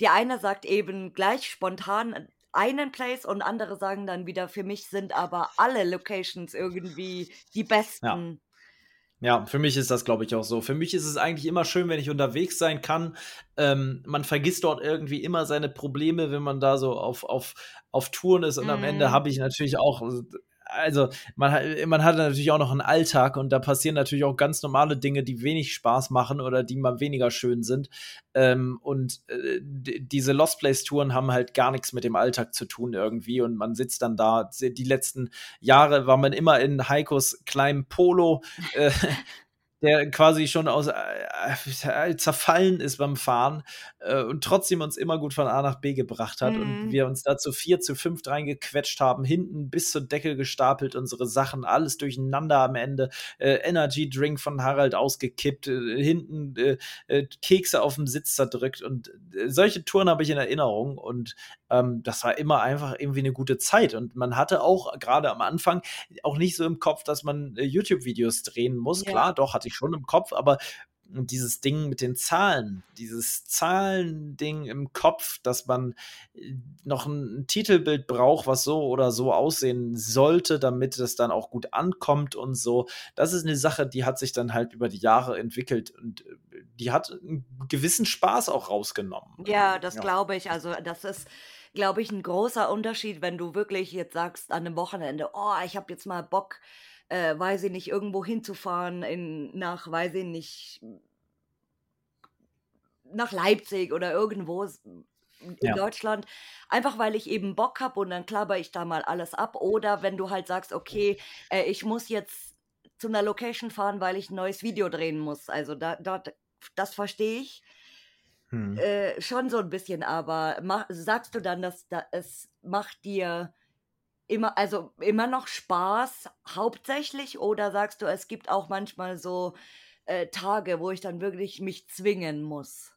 der eine sagt eben gleich spontan einen Place und andere sagen dann wieder, für mich sind aber alle Locations irgendwie die besten. Ja. Ja, für mich ist das, glaube ich, auch so. Für mich ist es eigentlich immer schön, wenn ich unterwegs sein kann. Ähm, man vergisst dort irgendwie immer seine Probleme, wenn man da so auf, auf, auf Touren ist. Und mm. am Ende mhm. habe ich natürlich auch also man, man hat natürlich auch noch einen Alltag und da passieren natürlich auch ganz normale Dinge, die wenig Spaß machen oder die mal weniger schön sind. Ähm, und äh, diese Lost Place Touren haben halt gar nichts mit dem Alltag zu tun irgendwie und man sitzt dann da. Die letzten Jahre war man immer in Heikos kleinem Polo. Äh, [laughs] der quasi schon aus äh, äh, zerfallen ist beim Fahren äh, und trotzdem uns immer gut von A nach B gebracht hat mhm. und wir uns da zu vier, zu fünf reingequetscht haben, hinten bis zur Decke gestapelt, unsere Sachen, alles durcheinander am Ende, äh, Energy Drink von Harald ausgekippt, äh, hinten äh, Kekse auf dem Sitz zerdrückt und solche Touren habe ich in Erinnerung und ähm, das war immer einfach irgendwie eine gute Zeit und man hatte auch gerade am Anfang auch nicht so im Kopf, dass man YouTube-Videos drehen muss. Ja. Klar, doch, hatte ich schon im Kopf, aber dieses Ding mit den Zahlen, dieses Zahlending im Kopf, dass man äh, noch ein Titelbild braucht, was so oder so aussehen sollte, damit es dann auch gut ankommt und so. Das ist eine Sache, die hat sich dann halt über die Jahre entwickelt und äh, die hat einen gewissen Spaß auch rausgenommen. Ja, das ja. glaube ich. Also das ist glaube ich, ein großer Unterschied, wenn du wirklich jetzt sagst an einem Wochenende, oh, ich habe jetzt mal Bock, äh, weiß ich nicht, irgendwo hinzufahren, in, nach, weiß ich nicht, nach Leipzig oder irgendwo in ja. Deutschland, einfach weil ich eben Bock habe und dann klapper ich da mal alles ab. Oder wenn du halt sagst, okay, äh, ich muss jetzt zu einer Location fahren, weil ich ein neues Video drehen muss. Also da, da das verstehe ich. Hm. Äh, schon so ein bisschen, aber mach, sagst du dann, dass da, es macht dir immer, also immer noch Spaß hauptsächlich oder sagst du, es gibt auch manchmal so äh, Tage, wo ich dann wirklich mich zwingen muss?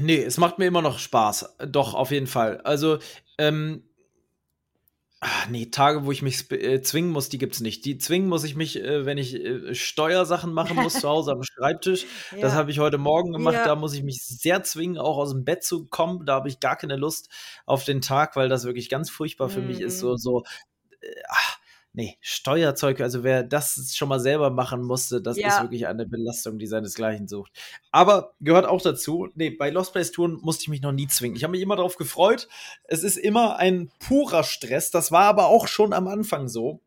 Nee, es macht mir immer noch Spaß. Doch, auf jeden Fall. Also, ähm, Ach, nee, Tage, wo ich mich äh, zwingen muss, die gibt's nicht. Die zwingen muss ich mich, äh, wenn ich äh, Steuersachen machen muss zu Hause am Schreibtisch. [laughs] Ja. Das habe ich heute Morgen gemacht. Ja. Da muss ich mich sehr zwingen, auch aus dem Bett zu kommen. Da habe ich gar keine Lust auf den Tag, weil das wirklich ganz furchtbar mhm. für mich ist. So, mhm. so, äh, ach, nee, Steuerzeug, also wer das schon mal selber machen musste, das ja. ist wirklich eine Belastung, die seinesgleichen sucht. Aber gehört auch dazu, nee, bei Lost Place Touren musste ich mich noch nie zwingen. Ich habe mich immer darauf gefreut. Es ist immer ein purer Stress. Das war aber auch schon am Anfang so.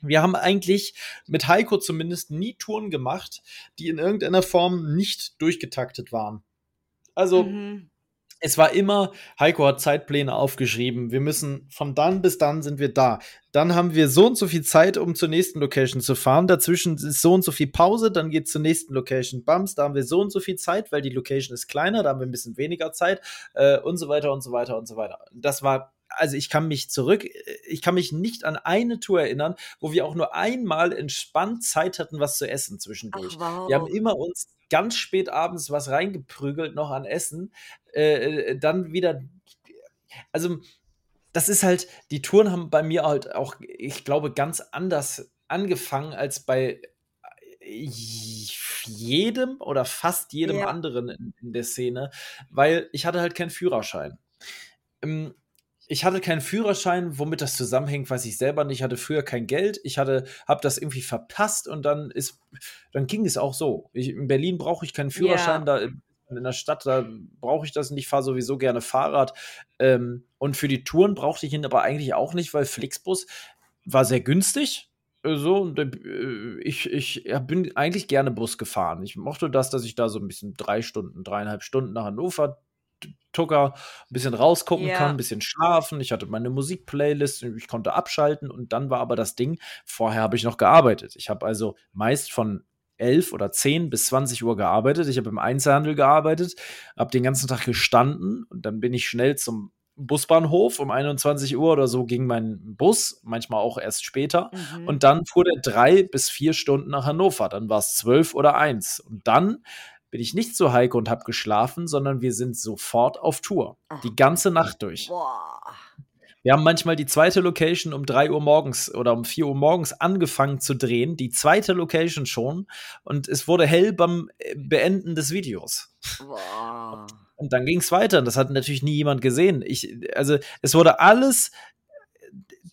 Wir haben eigentlich mit Heiko zumindest nie Touren gemacht, die in irgendeiner Form nicht durchgetaktet waren. Also, mhm es war immer, Heiko hat Zeitpläne aufgeschrieben. Wir müssen von dann bis dann sind wir da. Dann haben wir so und so viel Zeit, um zur nächsten Location zu fahren. Dazwischen ist so und so viel Pause, dann geht zur nächsten Location. Bums, da haben wir so und so viel Zeit, weil die Location ist kleiner, da haben wir ein bisschen weniger Zeit äh, und so weiter und so weiter und so weiter. Das war also ich kann mich zurück, ich kann mich nicht an eine Tour erinnern, wo wir auch nur einmal entspannt Zeit hatten, was zu essen zwischendurch. Ach, wow. Wir haben immer uns ganz spät abends was reingeprügelt noch an Essen, äh, äh, dann wieder, also das ist halt, die Touren haben bei mir halt auch, ich glaube, ganz anders angefangen als bei äh, jedem oder fast jedem ja. anderen in, in, der Szene, weil ich hatte halt keinen Führerschein. Ähm, ich hatte keinen Führerschein, womit das zusammenhängt, weiß ich selber nicht. Ich hatte früher kein Geld. Ich hatte, habe das irgendwie verpasst und dann ist, dann ging es auch so. Ich, in Berlin brauche ich keinen Führerschein. Ja. Da in der Stadt, da brauche ich das nicht. Ich fahre sowieso gerne Fahrrad. Ähm, und für die Touren brauchte ich ihn aber eigentlich auch nicht, weil Flixbus war sehr günstig. Äh, so, und äh, ich, ich bin eigentlich gerne Bus gefahren. Ich mochte das, dass ich da so ein bisschen drei Stunden, dreieinhalb Stunden nach Hannover Tucker ein bisschen rausgucken ja. kann, ein bisschen schlafen. Ich hatte meine Musikplaylist, ich konnte abschalten und dann war aber das Ding, vorher habe ich noch gearbeitet. Ich habe also meist von 11 oder 10 bis 20 Uhr gearbeitet. Ich habe im Einzelhandel gearbeitet, habe den ganzen Tag gestanden und dann bin ich schnell zum Busbahnhof. Um 21 Uhr oder so ging mein Bus, manchmal auch erst später. Mhm. Und dann fuhr der drei bis vier Stunden nach Hannover. Dann war es zwölf oder eins. Und dann bin ich nicht zu Heike und habe geschlafen, sondern wir sind sofort auf Tour. Die ganze Nacht durch. Boah. Wir haben manchmal die zweite Location um 3 Uhr morgens oder um 4 Uhr morgens angefangen zu drehen, die zweite Location schon, und es wurde hell beim äh, Beenden des Videos. Boah. Und dann ging es weiter. Und das hat natürlich nie jemand gesehen. Ich, also es wurde alles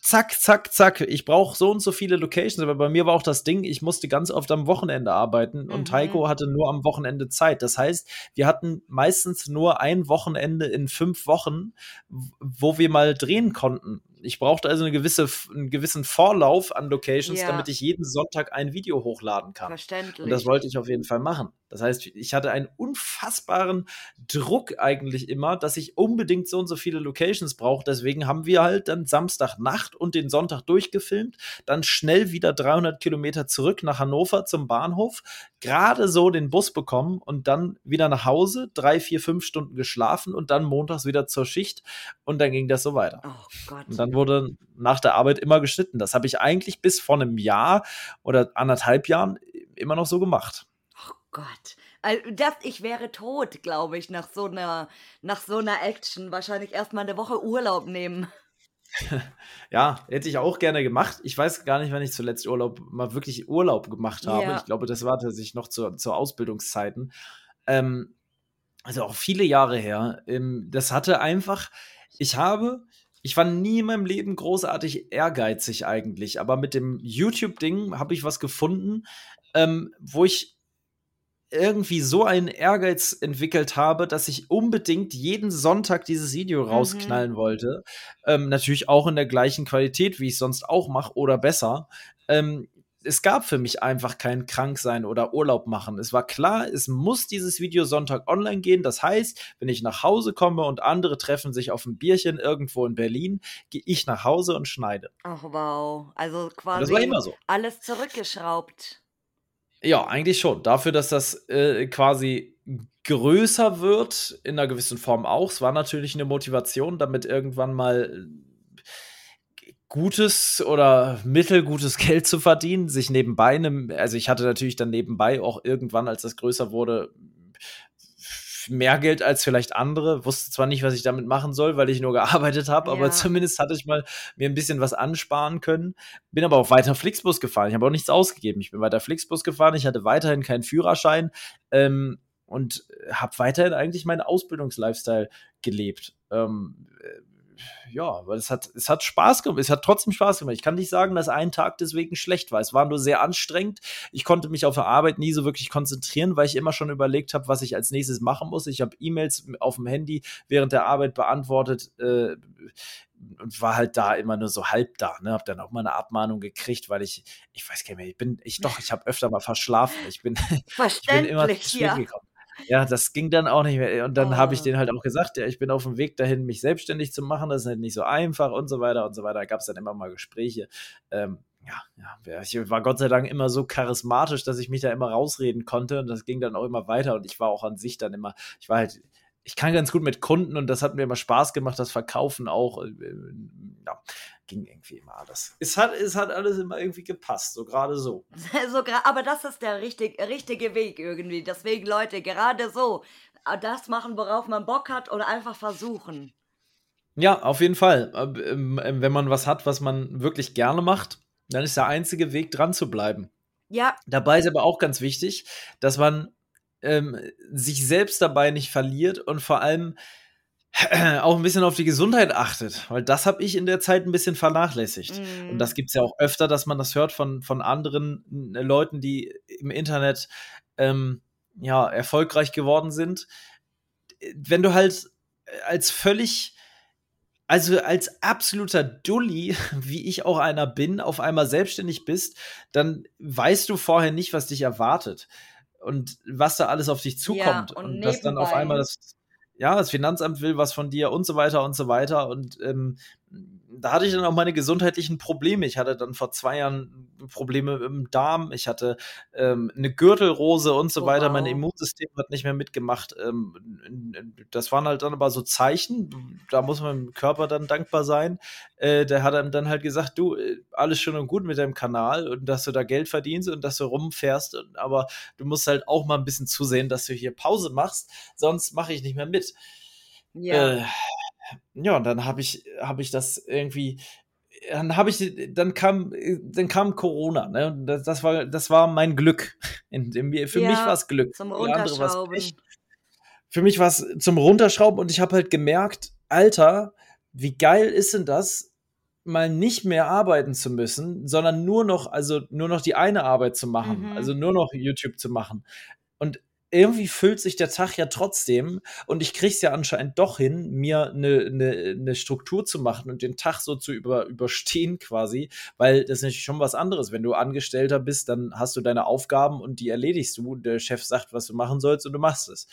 zack, zack, zack. Ich brauche so und so viele Locations, aber bei mir war auch das Ding, ich musste ganz oft am Wochenende arbeiten und mhm. Heiko hatte nur am Wochenende Zeit. Das heißt, wir hatten meistens nur ein Wochenende in fünf Wochen, wo wir mal drehen konnten. Ich brauchte also eine gewisse, einen gewissen Vorlauf an Locations, Ja. damit ich jeden Sonntag ein Video hochladen kann. Und das Verständlich. wollte ich auf jeden Fall machen. Das heißt, ich hatte einen unfassbaren Druck eigentlich immer, dass ich unbedingt so und so viele Locations brauche. Deswegen haben wir halt dann Samstagnacht und den Sonntag durchgefilmt, dann schnell wieder 300 Kilometer zurück nach Hannover zum Bahnhof, gerade so den Bus bekommen und dann wieder nach Hause, drei, vier, fünf Stunden geschlafen und dann montags wieder zur Schicht und dann ging das so weiter. Oh Gott. Und dann wurde nach der Arbeit immer geschnitten. Das habe ich eigentlich bis vor einem Jahr oder anderthalb Jahren immer noch so gemacht. Gott. Also das, ich wäre tot, glaube ich, nach so einer, nach so einer Action. Wahrscheinlich erstmal eine Woche Urlaub nehmen. [laughs] Ja, hätte ich auch gerne gemacht. Ich weiß gar nicht, wann ich zuletzt Urlaub, mal wirklich Urlaub gemacht habe. Ja. Ich glaube, das war tatsächlich noch zu, zu Ausbildungszeiten. Ähm, also auch viele Jahre her. Ähm, das hatte einfach, ich habe, ich war nie in meinem Leben großartig ehrgeizig eigentlich, aber mit dem YouTube-Ding habe ich was gefunden, ähm, wo ich irgendwie so einen Ehrgeiz entwickelt habe, dass ich unbedingt jeden Sonntag dieses Video rausknallen wollte. Ähm, natürlich auch in der gleichen Qualität, wie ich sonst auch mache, oder besser. Ähm, es gab für mich einfach kein Kranksein oder Urlaub machen. Es war klar, es muss dieses Video Sonntag online gehen. Das heißt, wenn ich nach Hause komme und andere treffen sich auf ein Bierchen irgendwo in Berlin, gehe ich nach Hause und schneide. Ach wow. Also quasi immer so. alles zurückgeschraubt. Ja, eigentlich schon. Dafür, dass das äh, quasi größer wird, in einer gewissen Form auch. Es war natürlich eine Motivation, damit irgendwann mal äh, gutes oder mittelgutes [laughs] Geld zu verdienen, sich nebenbei, also ich hatte natürlich dann nebenbei auch irgendwann, als das größer wurde, mehr Geld als vielleicht andere. Wusste zwar nicht, was ich damit machen soll, weil ich nur gearbeitet habe, aber Ja. zumindest hatte ich mal mir ein bisschen was ansparen können. Bin aber auch weiter Flixbus gefahren. Ich habe auch nichts ausgegeben. Ich bin weiter Flixbus gefahren. Ich hatte weiterhin keinen Führerschein ähm, und habe weiterhin eigentlich meinen Ausbildungslifestyle gelebt. Ähm, äh, ja, weil es hat, es hat Spaß gemacht. Es hat trotzdem Spaß gemacht. Ich kann nicht sagen, dass ein Tag deswegen schlecht war. Es war nur sehr anstrengend. Ich konnte mich auf der Arbeit nie so wirklich konzentrieren, weil ich immer schon überlegt habe, was ich als nächstes machen muss. Ich habe E-Mails auf dem Handy während der Arbeit beantwortet. Äh, und war halt da immer nur so halb da, ne? Hab dann auch mal eine Abmahnung gekriegt, weil ich, ich weiß gar nicht mehr, ich bin, ich doch, ich habe öfter mal verschlafen. Ich bin, [laughs] ich bin immer zu spät ja. gekommen. Ja, das ging dann auch nicht mehr. Und dann habe ich Oh. denen halt auch gesagt, ja, ich bin auf dem Weg dahin, mich selbstständig zu machen. Das ist halt nicht so einfach und so weiter und so weiter. Da gab es dann immer mal Gespräche. Ähm, ja, ja, ich war Gott sei Dank immer so charismatisch, dass ich mich da immer rausreden konnte. Und das ging dann auch immer weiter. Und ich war auch an sich dann immer, ich war halt, ich kann ganz gut mit Kunden und das hat mir immer Spaß gemacht, das Verkaufen auch. äh, äh, Ja, ging irgendwie immer alles. Es hat, es hat alles immer irgendwie gepasst, so gerade so. [laughs] So, aber das ist der richtig, richtige Weg irgendwie. Deswegen, Leute, gerade so. äh, Das machen, worauf man Bock hat oder einfach versuchen. Ja, auf jeden Fall. Ähm, ähm, Wenn man was hat, was man wirklich gerne macht, dann ist der einzige Weg, dran zu bleiben. Ja, Dabei ist aber auch ganz wichtig, dass man ähm, sich selbst dabei nicht verliert und vor allem [clears throat] auch ein bisschen auf die Gesundheit achtet, weil das habe ich in der Zeit ein bisschen vernachlässigt. mm, Und das gibt es ja auch öfter, dass man das hört von, von anderen äh, Leuten, die im Internet ähm, ja, erfolgreich geworden sind. Wenn du halt als völlig, also als absoluter Dulli, [laughs] wie ich auch einer bin, auf einmal selbstständig bist, dann weißt du vorher nicht, was dich erwartet und was da alles auf dich zukommt. und und dass dann auf einmal das, ja, das Finanzamt will was von dir und so weiter und so weiter. Und ähm, da hatte ich dann auch meine gesundheitlichen Probleme. Ich hatte dann vor zwei Jahren Probleme im Darm, ich hatte ähm, eine Gürtelrose und so Oh, weiter. Mein. Immunsystem hat nicht mehr mitgemacht. Ähm, das waren halt dann aber so Zeichen, da muss man dem Körper dann dankbar sein. Äh, der hat einem dann halt gesagt, du, äh, alles schön und gut mit deinem Kanal und dass du da Geld verdienst und dass du rumfährst, aber du musst halt auch mal ein bisschen zusehen, dass du hier Pause machst, sonst mache ich nicht mehr mit. ja. Äh, ja, und dann habe ich, habe ich das irgendwie, dann habe ich, dann kam, dann kam Corona, ne? Das, das war, das war mein Glück. In, in, für Ja, mich war es Glück. zum Runterschrauben. Für mich war es zum Runterschrauben und ich habe halt gemerkt, Alter, wie geil ist denn das, mal nicht mehr arbeiten zu müssen, sondern nur noch, also nur noch die eine Arbeit zu machen, Mhm. also nur noch YouTube zu machen. Und irgendwie füllt sich der Tag ja trotzdem und ich krieg's ja anscheinend doch hin, mir eine ne, ne Struktur zu machen und den Tag so zu über, überstehen quasi, weil das ist natürlich schon was anderes. Wenn du Angestellter bist, dann hast du deine Aufgaben und die erledigst du. Der Chef sagt, was du machen sollst und du machst es.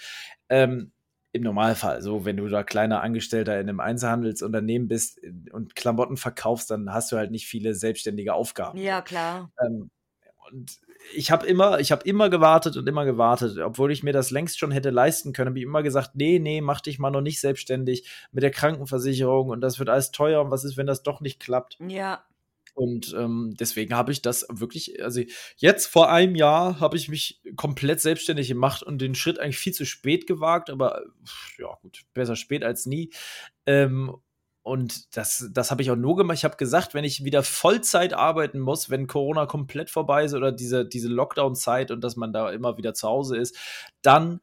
Ähm, im Normalfall, so wenn du da kleiner Angestellter in einem Einzelhandelsunternehmen bist und Klamotten verkaufst, dann hast du halt nicht viele selbstständige Aufgaben. Ja, klar. Ähm, und ich habe immer, ich habe immer gewartet und immer gewartet, obwohl ich mir das längst schon hätte leisten können, habe ich immer gesagt, nee, nee, mach dich mal noch nicht selbstständig mit der Krankenversicherung und das wird alles teuer und was ist, wenn das doch nicht klappt? Ja. Und ähm, deswegen habe ich das wirklich, also jetzt vor einem Jahr habe ich mich komplett selbstständig gemacht und den Schritt eigentlich viel zu spät gewagt, aber ja gut, besser spät als nie. Ähm, und das, das habe ich auch nur gemacht. Ich habe gesagt, wenn ich wieder Vollzeit arbeiten muss, wenn Corona komplett vorbei ist oder diese, diese Lockdown-Zeit und dass man da immer wieder zu Hause ist, dann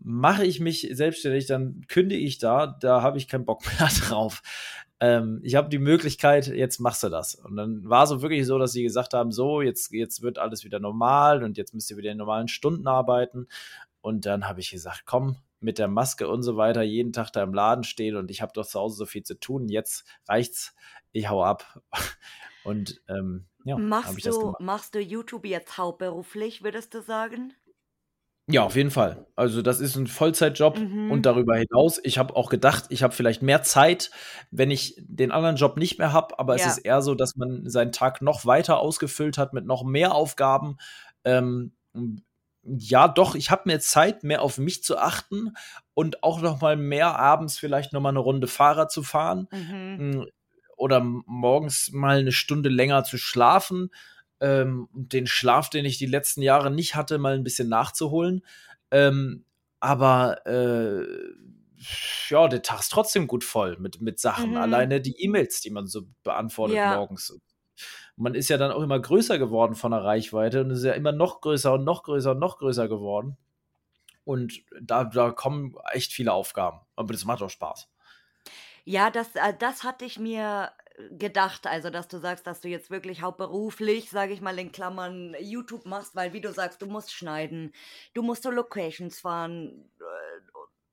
mache ich mich selbstständig, dann kündige ich da, da habe ich keinen Bock [laughs] mehr drauf. Ähm, ich habe die Möglichkeit, jetzt machst du das. Und dann war es wirklich so, dass sie gesagt haben, so, jetzt, jetzt wird alles wieder normal und jetzt müsst ihr wieder in normalen Stunden arbeiten. Und dann habe ich gesagt, komm, mit der Maske und so weiter jeden Tag da im Laden stehen und ich habe doch zu Hause so viel zu tun. Jetzt reicht's, ich hau ab. [laughs] Und ähm, ja, machst ich du, machst du YouTube jetzt hauptberuflich, würdest du sagen? Ja, auf jeden Fall. Also das ist ein Vollzeitjob mhm. und darüber hinaus, ich habe auch gedacht, ich habe vielleicht mehr Zeit, wenn ich den anderen Job nicht mehr habe, aber ja. es ist eher so, dass man seinen Tag noch weiter ausgefüllt hat mit noch mehr Aufgaben. Ähm, ja, doch, ich habe mehr Zeit, mehr auf mich zu achten und auch noch mal mehr abends vielleicht noch mal eine Runde Fahrrad zu fahren mhm. Hm, oder morgens mal eine Stunde länger zu schlafen ähm, den Schlaf, den ich die letzten Jahre nicht hatte, mal ein bisschen nachzuholen. Ähm, aber äh, ja, der Tag ist trotzdem gut voll mit, mit Sachen. Mhm. Alleine die E-Mails, die man so beantwortet ja. morgens man ist ja dann auch immer größer geworden von der Reichweite und ist ja immer noch größer und noch größer und noch größer geworden. Und da, da kommen echt viele Aufgaben. Aber das macht auch Spaß. Ja, das, äh, das hatte ich mir gedacht, also dass du sagst, dass du jetzt wirklich hauptberuflich, sage ich mal in Klammern, YouTube machst, weil wie du sagst, du musst schneiden, du musst zu Locations fahren, äh,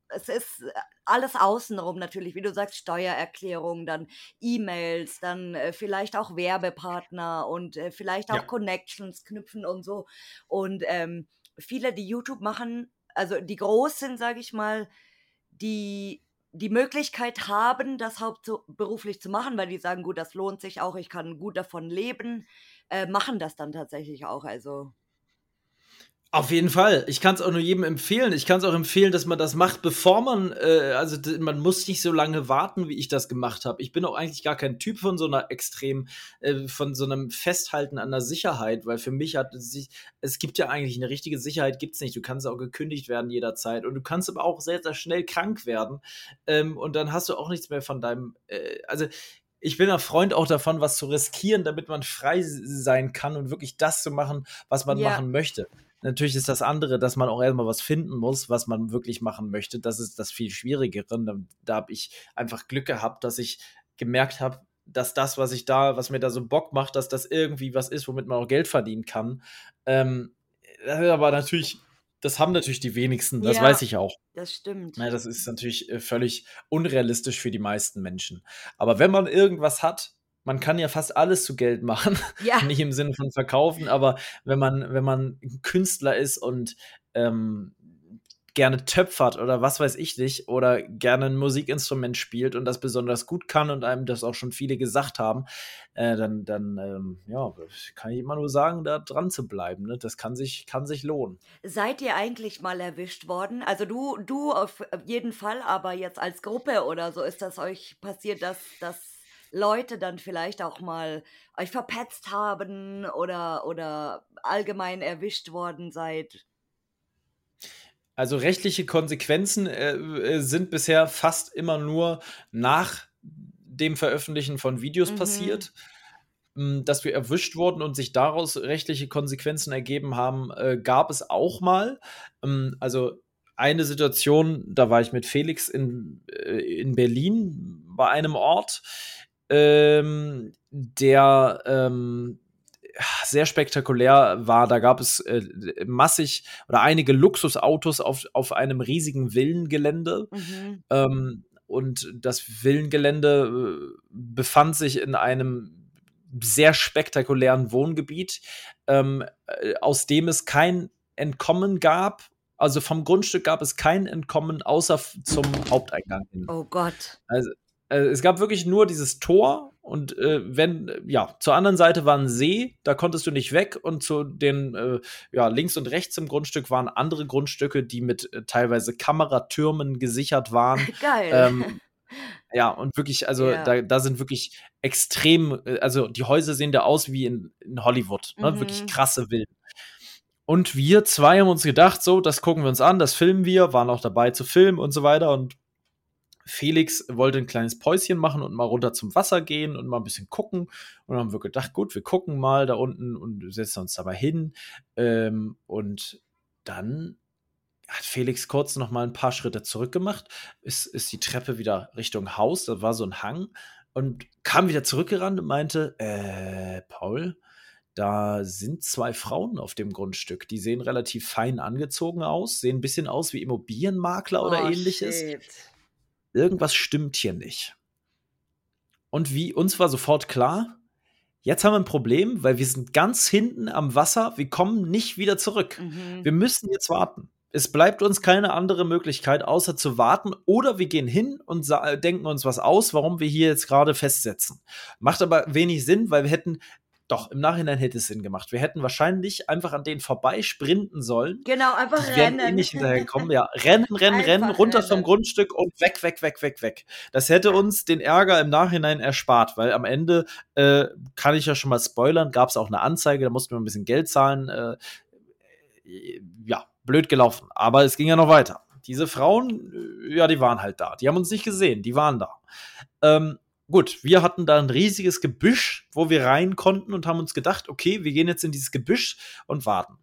es ist äh, alles außenrum natürlich, wie du sagst, Steuererklärung, dann E-Mails, dann äh, vielleicht auch Werbepartner und äh, vielleicht auch ja. Connections knüpfen und so. Und ähm, viele, die YouTube machen, also die Großen, sage ich mal, die die Möglichkeit haben, das hauptberuflich zu machen, weil die sagen, gut, das lohnt sich auch, ich kann gut davon leben, äh, machen das dann tatsächlich auch. Also auf jeden Fall. Ich kann es auch nur jedem empfehlen. Ich kann es auch empfehlen, dass man das macht, bevor man, äh, also man muss nicht so lange warten, wie ich das gemacht habe. Ich bin auch eigentlich gar kein Typ von so einer extrem, äh, von so einem Festhalten an der Sicherheit, weil für mich hat es sich, es gibt ja eigentlich eine richtige Sicherheit, gibt es nicht. Du kannst auch gekündigt werden jederzeit und du kannst aber auch sehr, sehr schnell krank werden ähm, und dann hast du auch nichts mehr von deinem, äh, also ich bin ein Freund auch davon, was zu riskieren, damit man frei sein kann und wirklich das zu machen, was man ja. machen möchte. Natürlich ist das andere, dass man auch erstmal was finden muss, was man wirklich machen möchte. Das ist das viel Schwierigere. Da, da habe ich einfach Glück gehabt, dass ich gemerkt habe, dass das, was ich da, was mir da so Bock macht, dass das irgendwie was ist, womit man auch Geld verdienen kann. Ähm, aber natürlich, das haben natürlich die wenigsten, das ja, weiß ich auch. Das stimmt. Ja, das ist natürlich äh, völlig unrealistisch für die meisten Menschen. Aber wenn man irgendwas hat, man kann ja fast alles zu Geld machen. Ja. [laughs] Nicht im Sinne von verkaufen, aber wenn man, wenn man Künstler ist und ähm, gerne töpfert oder was weiß ich nicht oder gerne ein Musikinstrument spielt und das besonders gut kann und einem das auch schon viele gesagt haben, äh, dann, dann ähm, ja, kann ich immer nur sagen, da dran zu bleiben. Ne? Das kann sich, kann sich lohnen. Seid ihr eigentlich mal erwischt worden? Also du, du auf jeden Fall, aber jetzt als Gruppe oder so ist das euch passiert, dass das Leute dann vielleicht auch mal euch verpetzt haben oder, oder allgemein erwischt worden seid? Also rechtliche Konsequenzen äh, äh sind bisher fast immer nur nach dem Veröffentlichen von Videos mhm. passiert. Hm, dass wir erwischt wurden und sich daraus rechtliche Konsequenzen ergeben haben, äh, gab es auch mal. Ähm, also eine Situation, da war ich mit Felix in, äh, in Berlin bei einem Ort ähm, der ähm, sehr spektakulär war. Da gab es äh, massig oder einige Luxusautos auf, auf einem riesigen Villengelände. Mhm. Ähm, und das Villengelände äh, befand sich in einem sehr spektakulären Wohngebiet, ähm, äh, aus dem es kein Entkommen gab. Also vom Grundstück gab es kein Entkommen außer zum Haupteingang hin. Oh Gott. Also äh, es gab wirklich nur dieses Tor und äh, wenn, ja, zur anderen Seite war ein See, da konntest du nicht weg und zu den, äh, ja, links und rechts im Grundstück waren andere Grundstücke, die mit äh, teilweise Kameratürmen gesichert waren. [laughs] Geil. Ähm, [laughs] ja, und wirklich, also ja. da, da sind wirklich extrem, äh, also die Häuser sehen da aus wie in, in Hollywood, ne? Mhm. wirklich krasse Villen. Und wir zwei haben uns gedacht, so, das gucken wir uns an, das filmen wir, waren auch dabei zu filmen und so weiter und Felix wollte ein kleines Päuschen machen und mal runter zum Wasser gehen und mal ein bisschen gucken. Und dann haben wir gedacht, gut, wir gucken mal da unten und setzen uns dabei hin. Ähm, und dann hat Felix kurz noch mal ein paar Schritte zurückgemacht, ist, ist die Treppe wieder Richtung Haus, da war so ein Hang und kam wieder zurückgerannt und meinte, äh, Paul, da sind zwei Frauen auf dem Grundstück. Die sehen relativ fein angezogen aus, sehen ein bisschen aus wie Immobilienmakler oder oh, ähnliches. Shit irgendwas stimmt hier nicht. Und wie uns war sofort klar, jetzt haben wir ein Problem, weil wir sind ganz hinten am Wasser, wir kommen nicht wieder zurück. Mhm. Wir müssen jetzt warten. Es bleibt uns keine andere Möglichkeit, außer zu warten, oder wir gehen hin und denken uns was aus, warum wir hier jetzt gerade festsetzen. Macht aber wenig Sinn, weil wir hätten doch, im Nachhinein hätte es Sinn gemacht. Wir hätten wahrscheinlich einfach an denen vorbei sprinten sollen. Genau, einfach die rennen. Eh nicht hinterherkommen. Ja, [laughs] rennen, rennen, rennen, runter rennen. vom Grundstück und weg, weg, weg, weg, weg. Das hätte uns den Ärger im Nachhinein erspart, weil am Ende, äh, kann ich ja schon mal spoilern, gab es auch eine Anzeige, da mussten wir ein bisschen Geld zahlen. Äh, ja, blöd gelaufen. Aber es ging ja noch weiter. Diese Frauen, äh, ja, die waren halt da. Die haben uns nicht gesehen, die waren da. Ähm, gut, wir hatten da ein riesiges Gebüsch, wo wir rein konnten und haben uns gedacht, okay, wir gehen jetzt in dieses Gebüsch und warten.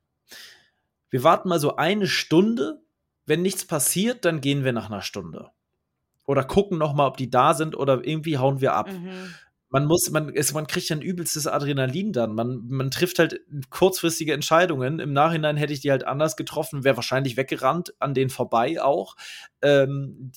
Wir warten mal so eine Stunde. Wenn nichts passiert, dann gehen wir nach einer Stunde. Oder gucken noch mal, ob die da sind oder irgendwie hauen wir ab. Mhm man muss, man, ist, man kriegt ein übelstes Adrenalin dann. Man, man trifft halt kurzfristige Entscheidungen. Im Nachhinein hätte ich die halt anders getroffen, wäre wahrscheinlich weggerannt, an denen vorbei auch. Ähm,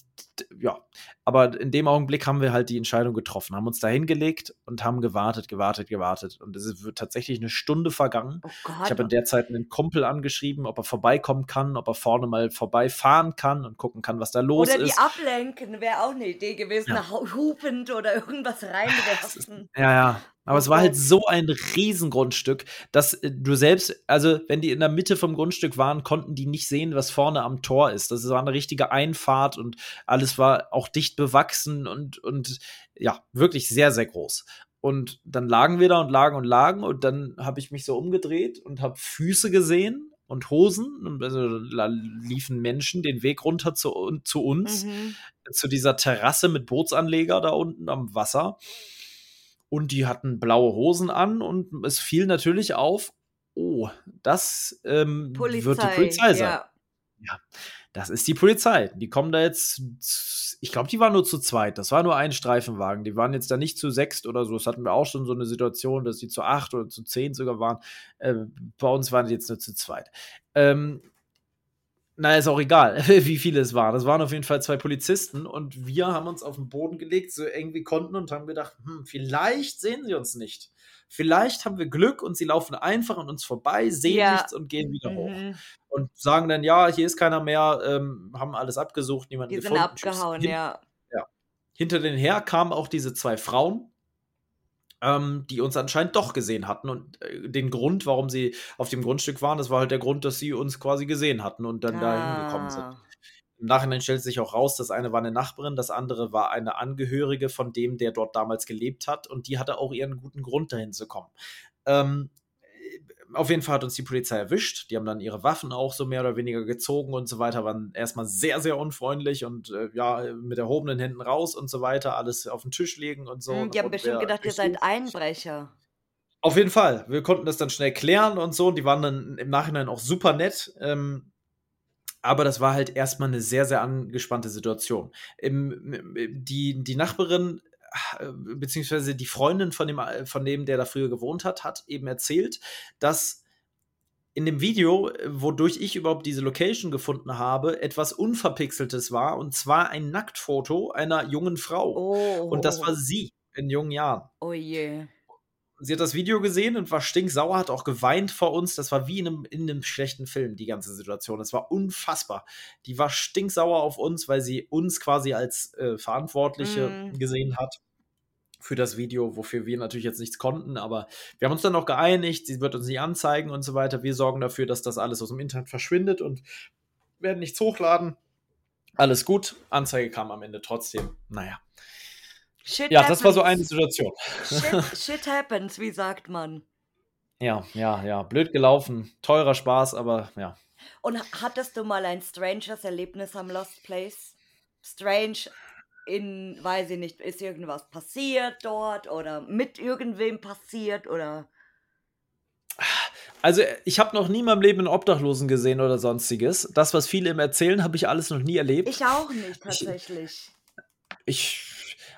ja, aber in dem Augenblick haben wir halt die Entscheidung getroffen, haben uns da hingelegt und haben gewartet, gewartet, gewartet. Und es wird tatsächlich eine Stunde vergangen. Oh ich habe in der Zeit einen Kumpel angeschrieben, ob er vorbeikommen kann, ob er vorne mal vorbeifahren kann und gucken kann, was da los ist. Oder die ablenken, wäre auch eine Idee gewesen, ja. hupend oder irgendwas reinwerfen. Ja, ja. Aber es war halt so ein Riesengrundstück, dass äh, du selbst, also wenn die in der Mitte vom Grundstück waren, konnten die nicht sehen, was vorne am Tor ist. Das war eine richtige Einfahrt und alles war auch dicht bewachsen und, und ja, wirklich sehr, sehr groß. Und dann lagen wir da und lagen und lagen und dann habe ich mich so umgedreht und habe Füße gesehen und Hosen. Und also da liefen Menschen den Weg runter zu, zu uns, mhm. zu dieser Terrasse mit Bootsanleger da unten am Wasser und die hatten blaue Hosen an und es fiel natürlich auf, oh, das ähm, wird die Polizei sein. Ja. ja. das ist die Polizei. Die kommen da jetzt, ich glaube, die waren nur zu zweit. Das war nur ein Streifenwagen. Die waren jetzt da nicht zu sechst oder so. Das hatten wir auch schon so eine Situation, dass die zu acht oder zu zehn sogar waren. Äh, bei uns waren die jetzt nur zu zweit. Ähm, naja, ist auch egal, [laughs] wie viele es waren. Es waren auf jeden Fall zwei Polizisten und wir haben uns auf den Boden gelegt, so eng wie konnten und haben gedacht, hm, vielleicht sehen sie uns nicht. Vielleicht haben wir Glück und sie laufen einfach an uns vorbei, sehen ja. nichts und gehen wieder mhm. hoch. Und sagen dann, ja, hier ist keiner mehr, ähm, haben alles abgesucht, niemanden Die gefunden. Die sind abgehauen, ja. ja. Hinter den her kamen auch diese zwei Frauen, ähm, die uns anscheinend doch gesehen hatten. Und äh, den Grund, warum sie auf dem Grundstück waren, das war halt der Grund, dass sie uns quasi gesehen hatten und dann ah. da hingekommen sind. Im Nachhinein stellt sich auch raus, das eine war eine Nachbarin, das andere war eine Angehörige von dem, der dort damals gelebt hat und die hatte auch ihren guten Grund, dahin zu kommen. Ähm, auf jeden Fall hat uns die Polizei erwischt. Die haben dann ihre Waffen auch so mehr oder weniger gezogen und so weiter, waren erstmal sehr, sehr unfreundlich und äh, ja, mit erhobenen Händen raus und so weiter, alles auf den Tisch legen und so. Mhm, die haben bestimmt gedacht, ihr seid Einbrecher. Auf jeden Fall. Wir konnten das dann schnell klären und so. Und die waren dann im Nachhinein auch super nett. Ähm, aber das war halt erstmal eine sehr, sehr angespannte Situation. Im, die, die Nachbarin beziehungsweise die Freundin von dem, von dem, der da früher gewohnt hat, hat eben erzählt, dass in dem Video, wodurch ich überhaupt diese Location gefunden habe, etwas Unverpixeltes war. Und zwar ein Nacktfoto einer jungen Frau. Oh. Und das war sie in jungen Jahren. Oh je. Sie hat das Video gesehen und war stinksauer, hat auch geweint vor uns. Das war wie in einem, in einem schlechten Film, die ganze Situation. Das war unfassbar. Die war stinksauer auf uns, weil sie uns quasi als äh, Verantwortliche Mm. gesehen hat für das Video, wofür wir natürlich jetzt nichts konnten, aber wir haben uns dann auch geeinigt, sie wird uns nicht anzeigen und so weiter. Wir sorgen dafür, dass das alles aus dem Internet verschwindet und werden nichts hochladen. Alles gut. Anzeige kam am Ende trotzdem. Naja. Shit Ja, das war so eine happens. Situation. Shit, [laughs] shit happens, wie sagt man. Ja, ja, ja. Blöd gelaufen. Teurer Spaß, aber ja. Und hattest du mal ein stranges Erlebnis am Lost Place? Strange in, weiß ich nicht, ist irgendwas passiert dort oder mit irgendwem passiert oder. Also, ich habe noch nie in meinem Leben einen Obdachlosen gesehen oder sonstiges. Das, was viele im erzählen, habe ich alles noch nie erlebt. Ich auch nicht tatsächlich. ich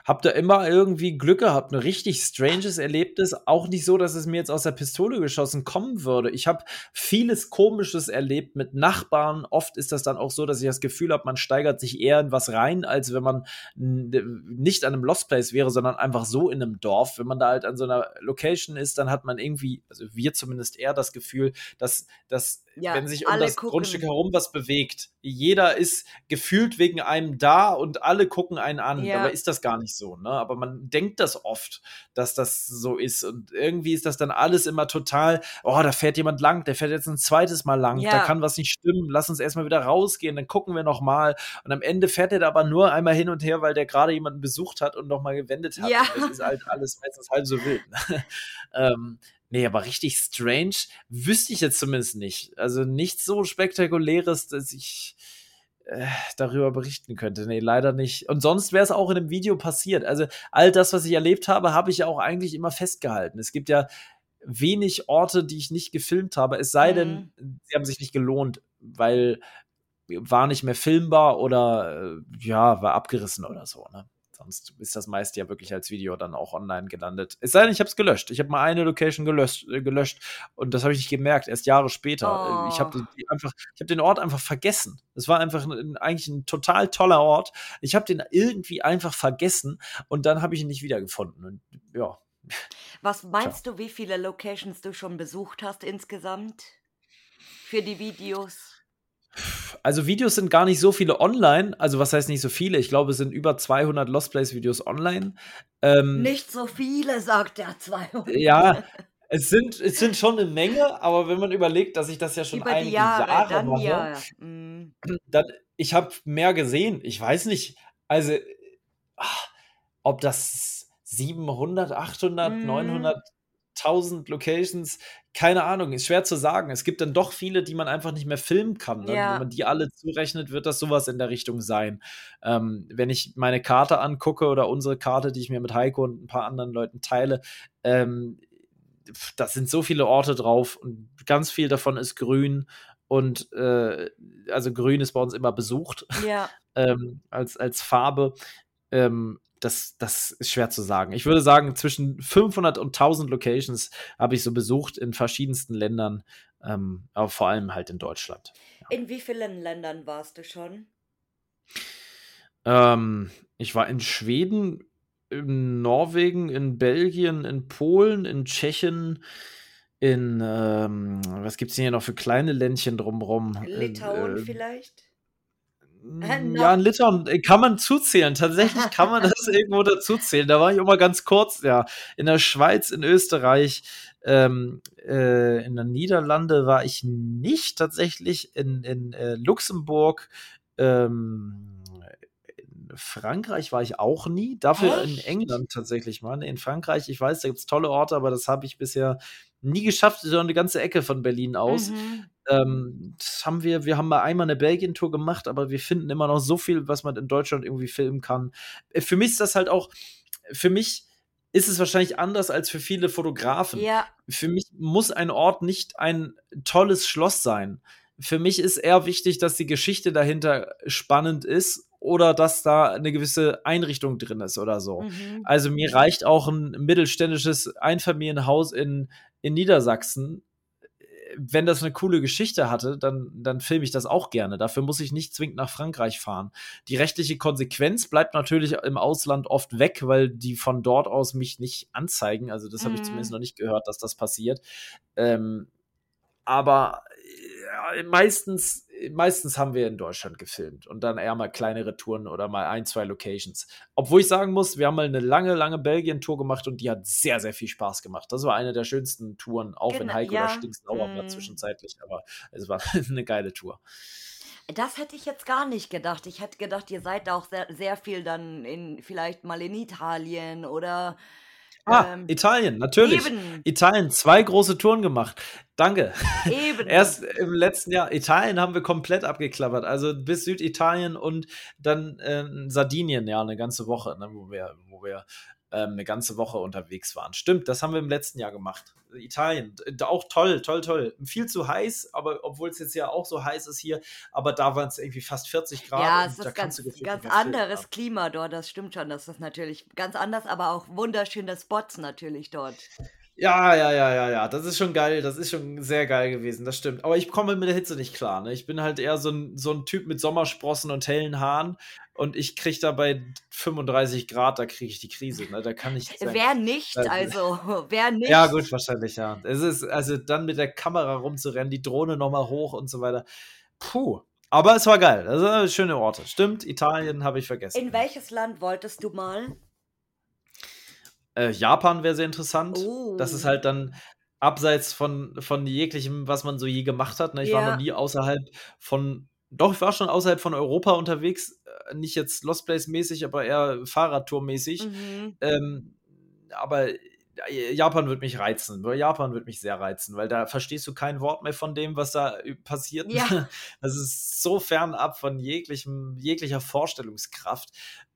habe da immer irgendwie Glück gehabt, ein richtig stranges Erlebnis. Auch nicht so, dass es mir jetzt aus der Pistole geschossen kommen würde. Ich habe vieles Komisches erlebt mit Nachbarn. Oft ist das dann auch so, dass ich das Gefühl habe, man steigert sich eher in was rein, als wenn man nicht an einem Lost Place wäre, sondern einfach so in einem Dorf. Wenn man da halt an so einer Location ist, dann hat man irgendwie, also wir zumindest eher das Gefühl, dass, dass Ja, wenn sich um das gucken. Grundstück herum was bewegt, jeder ist gefühlt wegen einem da und alle gucken einen an. Ja. Dabei ist das gar nicht so, ne? Aber man denkt das oft, dass das so ist. Und irgendwie ist das dann alles immer total, oh, da fährt jemand lang, der fährt jetzt ein zweites Mal lang, Ja. da kann was nicht stimmen, lass uns erstmal wieder rausgehen, dann gucken wir noch mal. Und am Ende fährt er da aber nur einmal hin und her, weil der gerade jemanden besucht hat und noch mal gewendet hat. Ja. Und Das ist halt alles meistens halb so wild. Ne? [laughs] ähm, Nee, aber richtig strange wüsste ich jetzt zumindest nicht. Also nichts so spektakuläres, dass ich äh, darüber berichten könnte. Nee, leider nicht. Und sonst wäre es auch in dem Video passiert. Also all das, was ich erlebt habe, habe ich ja auch eigentlich immer festgehalten. Es gibt ja wenig Orte, die ich nicht gefilmt habe, es sei denn, sie haben sich nicht gelohnt, weil war nicht mehr filmbar oder äh, ja, war abgerissen oder so. Ne? Sonst ist das meist ja wirklich als Video dann auch online gelandet. Es sei denn, ich habe es gelöscht. Ich habe mal eine Location gelöscht, äh, gelöscht und das habe ich nicht gemerkt, erst Jahre später. Äh, Ich habe Oh. einfach, ich habe den Ort einfach vergessen. Es war einfach ein, eigentlich ein total toller Ort. Ich habe den irgendwie einfach vergessen und dann habe ich ihn nicht wiedergefunden. Und ja, Was meinst du, wie viele Locations du schon besucht hast insgesamt? Für die Videos? Also Videos sind gar nicht so viele online. Also was heißt nicht so viele? Ich glaube, es sind über 200 Lost Place Videos online. Ähm, Nicht so viele, sagt der 200. Ja, [laughs] es sind, es sind schon eine Menge, aber wenn man überlegt, dass ich das ja schon Über einige Jahre, Jahre, dann mache, ja. Mm. dann ich habe mehr gesehen. Ich weiß nicht, also ah, ob das 700, 800, Mhm. 900, 1000 Locations, keine Ahnung, ist schwer zu sagen. Es gibt dann doch viele, die man einfach nicht mehr filmen kann. Ne? Ja. Wenn man die alle zurechnet, wird das sowas in der Richtung sein. Ähm, wenn ich meine Karte angucke oder unsere Karte, die ich mir mit Heiko und ein paar anderen Leuten teile, ähm, pf, da sind so viele Orte drauf und ganz viel davon ist grün. Und äh, also grün ist bei uns immer besucht Ja. [laughs] ähm, als, als Farbe. Ähm, das, das ist schwer zu sagen. Ich würde sagen, zwischen 500 und 1000 Locations habe ich so besucht in verschiedensten Ländern, ähm, aber vor allem halt in Deutschland. In wie vielen Ländern warst du schon? Ähm, ich war in Schweden, in Norwegen, in Belgien, in Polen, in Tschechien, in, ähm, was gibt es hier noch für kleine Ländchen drumrum? Litauen äh, vielleicht? Mm, noch- Ja, in Litauen äh, kann man zuzählen. Tatsächlich kann man das [laughs] irgendwo dazuzählen. Da war ich auch mal ganz kurz, ja. In der Schweiz, in Österreich, ähm, äh, in den Niederlande war ich nicht tatsächlich. In, in äh, Luxemburg, ähm, in Frankreich war ich auch nie. Dafür in Echt? England tatsächlich mal. Nee, In Frankreich, ich weiß, da gibt es tolle Orte, aber das habe ich bisher nie geschafft. So eine ganze Ecke von Berlin aus. Mhm. Ähm, das haben wir, wir haben mal einmal eine Belgien-Tour gemacht, aber wir finden immer noch so viel, was man in Deutschland irgendwie filmen kann. Äh, Für mich ist das halt auch, für mich ist es wahrscheinlich anders als für viele Fotografen. Ja, Für mich muss ein Ort nicht ein tolles Schloss sein. Für mich ist eher wichtig, dass die Geschichte dahinter spannend ist oder dass da eine gewisse Einrichtung drin ist oder so. Mhm. Also mir reicht auch ein mittelständisches Einfamilienhaus in, in Niedersachsen. Wenn das eine coole Geschichte hatte, dann, dann filme ich das auch gerne. Dafür muss ich nicht zwingend nach Frankreich fahren. Die rechtliche Konsequenz bleibt natürlich im Ausland oft weg, weil die von dort aus mich nicht anzeigen. Also das habe ich Mhm. zumindest noch nicht gehört, dass das passiert. Ähm, aber ja, meistens, meistens haben wir in Deutschland gefilmt und dann eher mal kleinere Touren oder mal ein, zwei Locations. Obwohl ich sagen muss, wir haben mal eine lange, lange Belgien-Tour gemacht und die hat sehr, sehr viel Spaß gemacht. Das war eine der schönsten Touren, auch wenn Genau, Heiko ja, da stinksauer war mm. zwischenzeitlich, aber es war [laughs] eine geile Tour. Das hätte ich jetzt gar nicht gedacht. Ich hätte gedacht, ihr seid auch sehr, sehr viel dann in, vielleicht mal in Italien oder Ah, ähm, Italien, natürlich. eben, Italien, zwei große Touren gemacht. Danke. eben. [laughs] Erst im letzten Jahr, Italien haben wir komplett abgeklappert. Also bis Süditalien und dann ähm, Sardinien, ja, eine ganze Woche, ne, wo wir, wo wir ähm, eine ganze Woche unterwegs waren. Stimmt, das haben wir im letzten Jahr gemacht. Italien, auch toll, toll, toll. Viel zu heiß, aber obwohl es jetzt ja auch so heiß ist hier, aber da waren es irgendwie fast 40 Grad. Ja, es da ist kannst ganz, ganz anderes ja. Klima dort. Das stimmt schon. Das ist natürlich ganz anders, aber auch wunderschöne Spots natürlich dort. Ja, ja, ja, ja, ja. Das ist schon geil. Das ist schon sehr geil gewesen. Das stimmt. Aber ich komme mit der Hitze nicht klar. Ne? Ich bin halt eher so ein, so ein Typ mit Sommersprossen und hellen Haaren. Und ich kriege da bei 35 Grad, da kriege ich die Krise. Ne? Da kann ich. sagen, Wer nicht, Also- [laughs] wer nicht. Ja, gut, wahrscheinlich, ja. Es ist, also dann mit der Kamera rumzurennen, die Drohne nochmal hoch und so weiter. Puh. Aber es war geil. Also schöne Orte. Stimmt, Italien habe ich vergessen. In welches Land wolltest du mal? Äh, Japan wäre sehr interessant. Oh. Das ist halt dann abseits von, von jeglichem, was man so je gemacht hat. Ne? Ich war Ja. noch nie außerhalb von, doch, ich war schon außerhalb von Europa unterwegs. Äh, Nicht jetzt Lost Place mäßig, aber eher Fahrradtour-mäßig. Mhm. Ähm, aber äh, Japan wird mich reizen. Japan wird mich sehr reizen, weil da verstehst du kein Wort mehr von dem, was da äh, passiert. Ja. [laughs] Das ist so fernab von jeglichem, jeglicher Vorstellungskraft.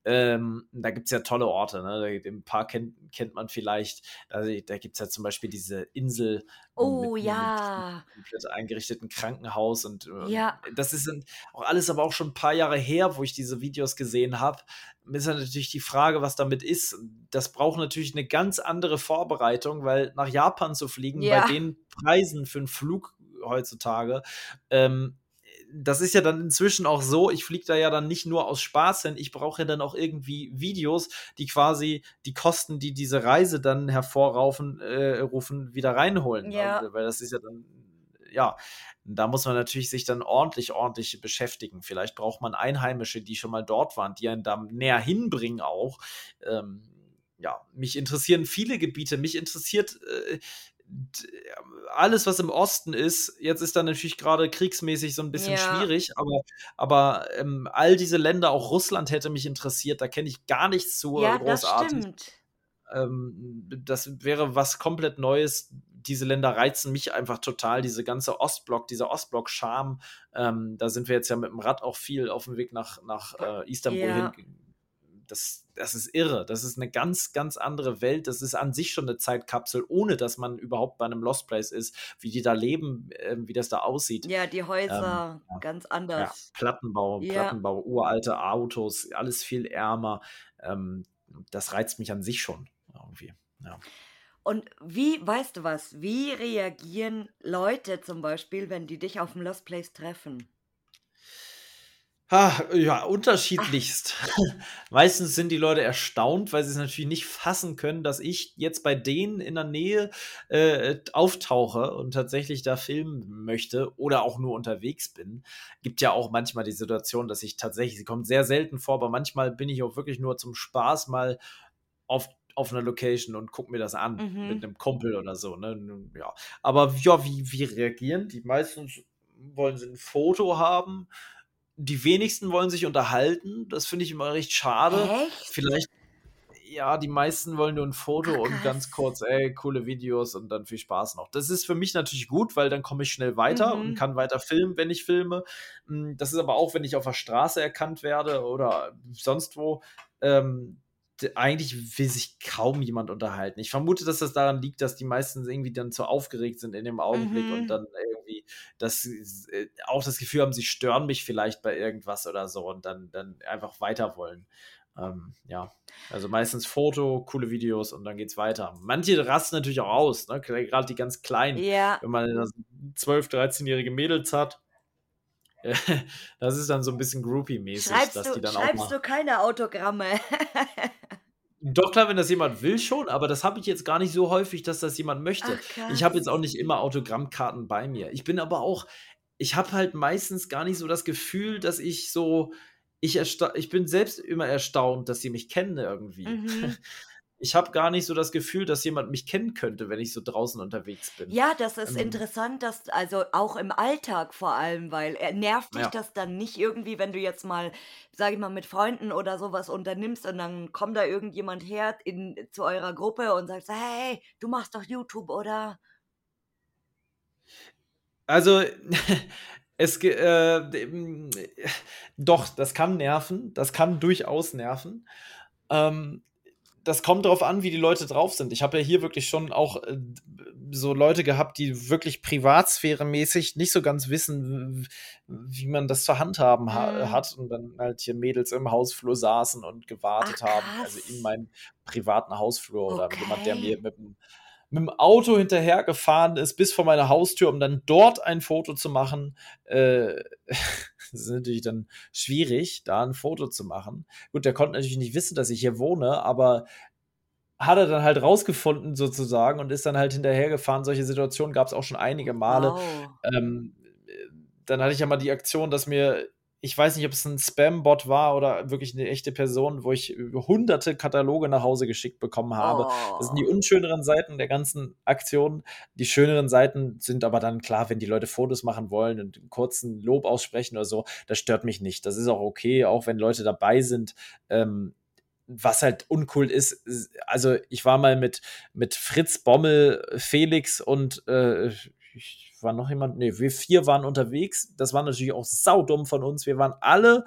Ähm, da gibt es ja tolle Orte. Ne? Da, Ein paar kennt, kennt man vielleicht. Also, da gibt es ja zum Beispiel diese Insel Oh, mit, ja. mit komplett eingerichteten Krankenhaus. Und ähm, Ja. das ist auch alles aber auch schon ein paar Jahre her, wo ich diese Videos gesehen habe. Ist ja natürlich die Frage, was damit ist. Das braucht natürlich eine ganz andere Vorbereitung, weil nach Japan zu fliegen, Ja. bei den Preisen für einen Flug heutzutage, ähm, das ist ja dann inzwischen auch so, ich fliege da ja dann nicht nur aus Spaß hin, ich brauche ja dann auch irgendwie Videos, die quasi die Kosten, die diese Reise dann hervorrufen, äh, rufen, wieder reinholen. Ja. Also, weil das ist ja dann, ja, da muss man natürlich sich dann ordentlich, ordentlich beschäftigen. Vielleicht braucht man Einheimische, die schon mal dort waren, die einen da näher hinbringen auch. Ähm, ja, mich interessieren viele Gebiete. Mich interessiert äh, alles, was im Osten ist. Jetzt ist da natürlich gerade kriegsmäßig so ein bisschen Ja. schwierig, aber, aber ähm, all diese Länder, auch Russland hätte mich interessiert. Da kenne ich gar nichts zu Ja, äh, das großartig. stimmt. Ähm, das wäre was komplett Neues. Diese Länder reizen mich einfach total. Diese ganze Ostblock, dieser Ostblock-Charme. Ähm, da sind wir jetzt ja mit dem Rad auch viel auf dem Weg nach, nach äh, Istanbul Ja. hin. Das, das ist irre. Das ist eine ganz, ganz andere Welt. Das ist an sich schon eine Zeitkapsel, ohne dass man überhaupt bei einem Lost Place ist, wie die da leben, äh, wie das da aussieht. Ja, die Häuser ja. ganz Ja, anders. Plattenbau, Ja. Plattenbau, uralte Autos, alles viel ärmer. Ähm, das reizt mich an sich schon irgendwie. Ja. Und wie, weißt du was, wie reagieren Leute zum Beispiel, wenn die dich auf dem Lost Place treffen? Ah, ja, unterschiedlichst. [laughs] Meistens sind die Leute erstaunt, weil sie es natürlich nicht fassen können, dass ich jetzt bei denen in der Nähe äh, auftauche und tatsächlich da filmen möchte oder auch nur unterwegs bin. Gibt ja auch manchmal die Situation, dass ich tatsächlich, sie kommt sehr selten vor, aber manchmal bin ich auch wirklich nur zum Spaß mal auf auf einer Location und guck mir das an Mhm. mit einem Kumpel oder so. Ne? Ja. Aber ja, wie, wie reagieren? Die meistens wollen sie ein Foto haben. Die wenigsten wollen sich unterhalten. Das finde ich immer recht schade. Echt? Vielleicht, ja, die meisten wollen nur ein Foto Ah, und ganz kurz, ey, coole Videos und dann viel Spaß noch. Das ist für mich natürlich gut, weil dann komme ich schnell weiter Mhm. und kann weiter filmen, wenn ich filme. Mm, Das ist aber auch, wenn ich auf der Straße erkannt werde oder sonst wo. Ähm, eigentlich will sich kaum jemand unterhalten. Ich vermute, dass das daran liegt, dass die meisten irgendwie dann zu aufgeregt sind in dem Augenblick mhm. und dann irgendwie das, äh, auch das Gefühl haben, sie stören mich vielleicht bei irgendwas oder so und dann, dann einfach weiter wollen. Ähm, ja, also meistens Foto, coole Videos und dann geht's weiter. Manche rasten natürlich auch aus, ne? gerade die ganz Kleinen. Ja. Wenn man 12, 13-jährige Mädels hat, [laughs] das ist dann so ein bisschen Groupie-mäßig, dass du, die dann schreibst auch du keine Autogramme? [laughs] Doch klar, wenn das jemand will schon, aber das habe ich jetzt gar nicht so häufig, dass das jemand möchte. Ach, ich habe jetzt auch nicht immer Autogrammkarten bei mir. Ich bin aber auch, ich habe halt meistens gar nicht so das Gefühl, dass ich so, ich, ich bin selbst immer erstaunt, dass sie mich kennen irgendwie. Mhm. [laughs] ich habe gar nicht so das Gefühl, dass jemand mich kennen könnte, wenn ich so draußen unterwegs bin. Ja, das ist Ähm, interessant, dass also auch im Alltag vor allem, weil äh, nervt dich ja. das dann nicht irgendwie, wenn du jetzt mal, sag ich mal, mit Freunden oder sowas unternimmst und dann kommt da irgendjemand her in, zu eurer Gruppe und sagt, hey, du machst doch YouTube, oder? Also, [laughs] es äh, doch, das kann nerven, das kann durchaus nerven. Ähm, das kommt darauf an, wie die Leute drauf sind. Ich habe ja hier wirklich schon auch äh, so Leute gehabt, die wirklich privatsphäremäßig nicht so ganz wissen, wie man das zu handhaben ha Mhm. hat und dann halt hier Mädels im Hausflur saßen und gewartet Ach, haben, also in meinem privaten Hausflur oder jemand, der mir Okay. mit dem mit dem Auto hinterhergefahren ist bis vor meine Haustür, um dann dort ein Foto zu machen. Äh, [laughs] das ist natürlich dann schwierig, da ein Foto zu machen. Gut, der konnte natürlich nicht wissen, dass ich hier wohne, aber hat er dann halt rausgefunden sozusagen und ist dann halt hinterhergefahren. Solche Situationen gab es auch schon einige Male. Wow. Ähm, dann hatte ich ja mal die Aktion, dass mir, ich weiß nicht, ob es ein Spam-Bot war oder wirklich eine echte Person, wo ich hunderte Kataloge nach Hause geschickt bekommen habe. Das sind die Oh. unschöneren Seiten der ganzen Aktion. Die schöneren Seiten sind aber dann klar, wenn die Leute Fotos machen wollen und einen kurzen Lob aussprechen oder so, das stört mich nicht. Das ist auch okay, auch wenn Leute dabei sind. Ähm, was halt uncool ist, ist- also ich war mal mit, mit Fritz Bommel, Felix und äh, ich war noch jemand, nee, wir vier waren unterwegs. Das war natürlich auch saudumm von uns. Wir waren alle,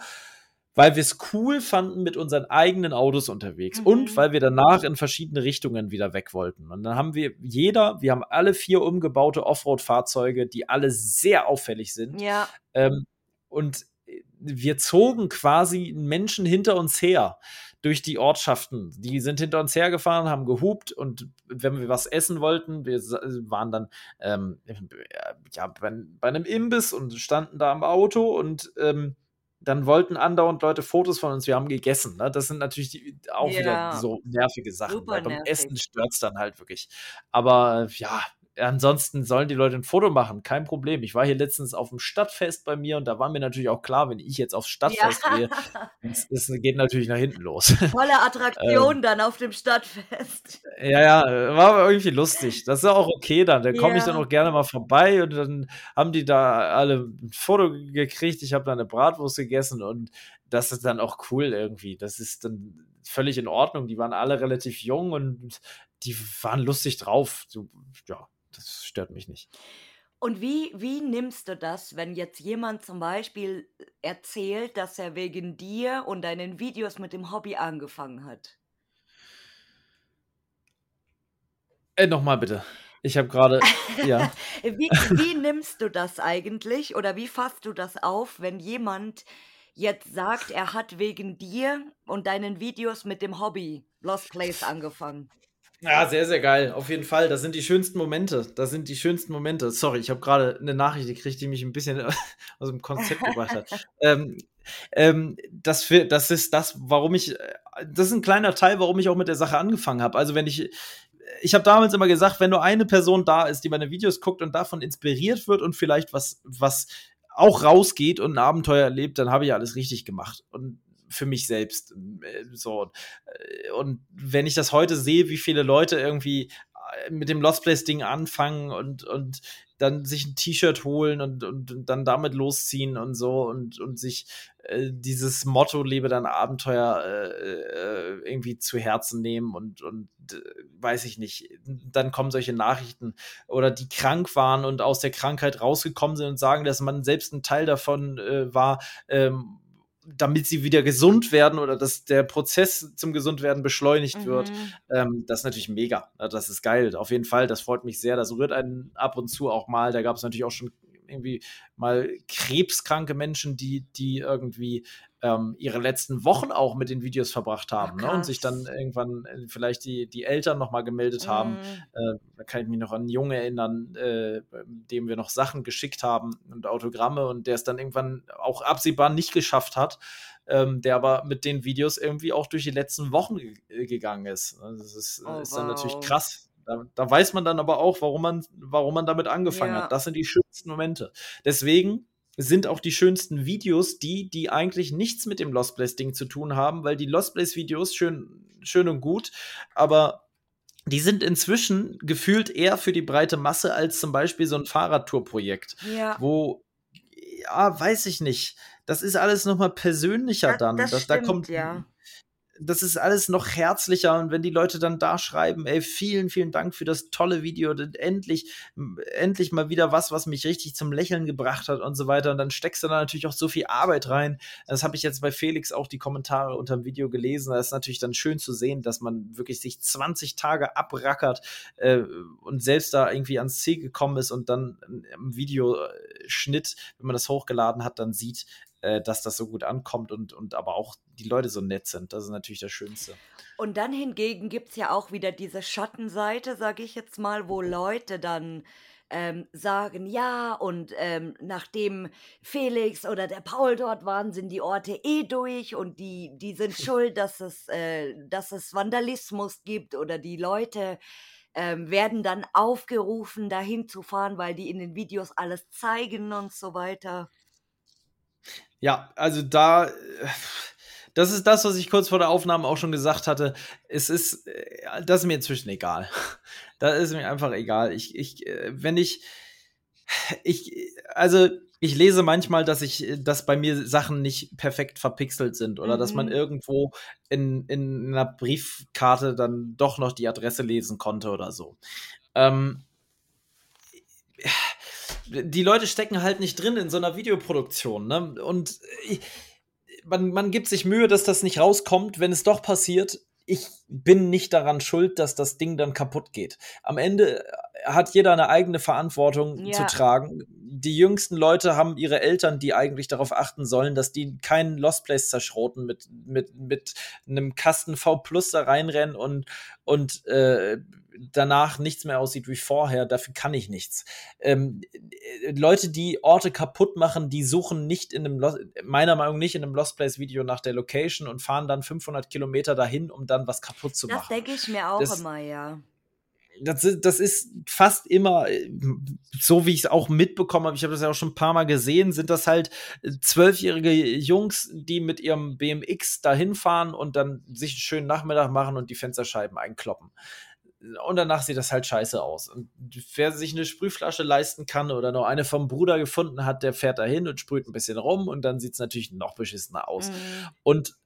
weil wir es cool fanden, mit unseren eigenen Autos unterwegs Mhm. und weil wir danach in verschiedene Richtungen wieder weg wollten. Und dann haben wir jeder, wir haben alle vier umgebaute Offroad-Fahrzeuge, die alle sehr auffällig sind. Ja. Ähm, und wir zogen quasi Menschen hinter uns her durch die Ortschaften. Die sind hinter uns hergefahren, haben gehupt und wenn wir was essen wollten, wir waren dann ähm, ja, bei, bei einem Imbiss und standen da am Auto und ähm, dann wollten andauernd Leute Fotos von uns. Wir haben gegessen. Ne? Das sind natürlich die, auch wieder Ja. so nervige Sachen. Weil beim. Essen stört es dann halt wirklich. Aber ja, ansonsten sollen die Leute ein Foto machen, kein Problem. Ich war hier letztens auf dem Stadtfest bei mir und da war mir natürlich auch klar, wenn ich jetzt aufs Stadtfest gehe, Ja. es, es geht natürlich nach hinten los. [laughs] Volle Attraktion dann auf dem Stadtfest. Ja, ja, war irgendwie lustig. Das ist ja auch okay dann. Da komme ich dann Ja. auch gerne mal vorbei und dann haben die da alle ein Foto gekriegt. Ich habe da eine Bratwurst gegessen und das ist dann auch cool irgendwie. Das ist dann völlig in Ordnung. Die waren alle relativ jung und die waren lustig drauf. So, ja, das stört mich nicht. Und wie, wie nimmst du das, wenn jetzt jemand zum Beispiel erzählt, dass er wegen dir und deinen Videos mit dem Hobby angefangen hat? Äh, nochmal bitte. Ich habe gerade, ja. [laughs] Wie, wie nimmst du das eigentlich oder wie fasst du das auf, wenn jemand jetzt sagt, er hat wegen dir und deinen Videos mit dem Hobby Lost Place angefangen? Ja, sehr, sehr geil. Auf jeden Fall. Das sind die schönsten Momente. Das sind die schönsten Momente. Sorry, ich habe gerade eine Nachricht gekriegt, die mich ein bisschen [laughs] aus dem Konzept gebracht hat. [laughs] ähm, ähm, das, für, das ist das, warum ich, das ist ein kleiner Teil, warum ich auch mit der Sache angefangen habe. Also wenn ich, ich habe damals immer gesagt, wenn nur eine Person da ist, die meine Videos guckt und davon inspiriert wird und vielleicht was, was auch rausgeht und ein Abenteuer erlebt, dann habe ich alles richtig gemacht. Und für mich selbst. Äh, So. Äh, Und wenn ich das heute sehe, wie viele Leute irgendwie äh, mit dem Lost Place Ding anfangen und, und dann sich ein T-Shirt holen und, und, und dann damit losziehen und so und, und sich äh, dieses Motto lebe dein Abenteuer äh, irgendwie zu Herzen nehmen und, und weiß ich nicht, dann kommen solche Nachrichten oder die krank waren und aus der Krankheit rausgekommen sind und sagen, dass man selbst ein Teil davon war, ähm, damit sie wieder gesund werden oder dass der Prozess zum Gesundwerden beschleunigt mhm. wird. Ähm, das ist natürlich mega. Das ist geil. Auf jeden Fall. Das freut mich sehr. Das rührt einen ab und zu auch mal. Da gab es natürlich auch schon irgendwie mal krebskranke Menschen, die, die irgendwie ähm, ihre letzten Wochen auch mit den Videos verbracht haben Ach, ne? und sich dann irgendwann äh, vielleicht die, die Eltern nochmal gemeldet mm. haben. Äh, da kann ich mich noch an einen Jungen erinnern, äh, dem wir noch Sachen geschickt haben und Autogramme und der es dann irgendwann auch absehbar nicht geschafft hat. Ähm, der aber mit den Videos irgendwie auch durch die letzten Wochen gegangen ist. Also das ist, oh, ist dann wow. natürlich krass, da, da, weiß man dann aber auch, warum man, warum man damit angefangen ja. hat. Das sind die schönsten Momente. Deswegen sind auch die schönsten Videos die, die eigentlich nichts mit dem Lost Place Ding zu tun haben, weil die Lost Place Videos schön, schön und gut, aber die sind inzwischen gefühlt eher für die breite Masse als zum Beispiel so ein Fahrradtour-Projekt, ja. wo, ja, weiß ich nicht. Das ist alles nochmal persönlicher das, dann. Das, das stimmt, da kommt, ja das ist alles noch herzlicher und wenn die Leute dann da schreiben, ey, vielen, vielen Dank für das tolle Video, endlich, endlich mal wieder was, was mich richtig zum Lächeln gebracht hat und so weiter und dann steckst du da natürlich auch so viel Arbeit rein. Das habe ich jetzt bei Felix auch die Kommentare unter dem Video gelesen. Das ist natürlich dann schön zu sehen, dass man wirklich sich 20 Tage abrackert äh, und selbst da irgendwie ans Ziel gekommen ist und dann im Videoschnitt, wenn man das hochgeladen hat, dann sieht, äh, dass das so gut ankommt und, und aber auch die Leute so nett sind. Das ist natürlich das Schönste. Und dann hingegen gibt es ja auch wieder diese Schattenseite, sage ich jetzt mal, wo Leute dann ähm, sagen, ja, und ähm, nachdem Felix oder der Paul dort waren, sind die Orte eh durch und die, die sind [laughs] schuld, dass es, äh, dass es Vandalismus gibt oder die Leute ähm, werden dann aufgerufen, dahin zu fahren, weil die in den Videos alles zeigen und so weiter. Ja, also da, das ist das, was ich kurz vor der Aufnahme auch schon gesagt hatte. Es ist, äh, das ist mir inzwischen egal. [laughs] Da ist mir einfach egal. Ich, ich, äh, wenn ich, ich, also ich lese manchmal, dass ich, dass bei mir Sachen nicht perfekt verpixelt sind oder mhm. dass man mhm. irgendwo in, in einer Briefkarte dann doch noch die Adresse lesen konnte oder so. Ähm, die Leute stecken halt nicht drin in so einer Videoproduktion. Ne? Und ich, man, man gibt sich Mühe, dass das nicht rauskommt. Wenn es doch passiert, ich bin nicht daran schuld, dass das Ding dann kaputt geht. Am Ende hat jeder eine eigene Verantwortung ja. zu tragen. Die jüngsten Leute haben ihre Eltern, die eigentlich darauf achten sollen, dass die keinen Lost Place zerschroten, mit, mit, mit einem Kasten V Plus da reinrennen und, und äh, danach nichts mehr aussieht wie vorher, dafür kann ich nichts. Ähm, äh, Leute, die Orte kaputt machen, die suchen nicht in einem, Lost, meiner Meinung nach nicht in einem Lost Place Video nach der Location und fahren dann 500 Kilometer dahin, um dann was kaputt zu das machen. Das denke ich mir auch das, immer, ja. Das, das, ist fast immer, äh, so wie ich es auch mitbekommen habe, ich habe das ja auch schon ein paar Mal gesehen, sind das halt äh, zwölfjährige Jungs, die mit ihrem BMX dahin fahren und dann sich einen schönen Nachmittag machen und die Fensterscheiben einkloppen und danach sieht das halt scheiße aus. Und wer sich eine Sprühflasche leisten kann oder noch eine vom Bruder gefunden hat, der fährt dahin und sprüht ein bisschen rum und dann sieht es natürlich noch beschissener aus. Mhm. Und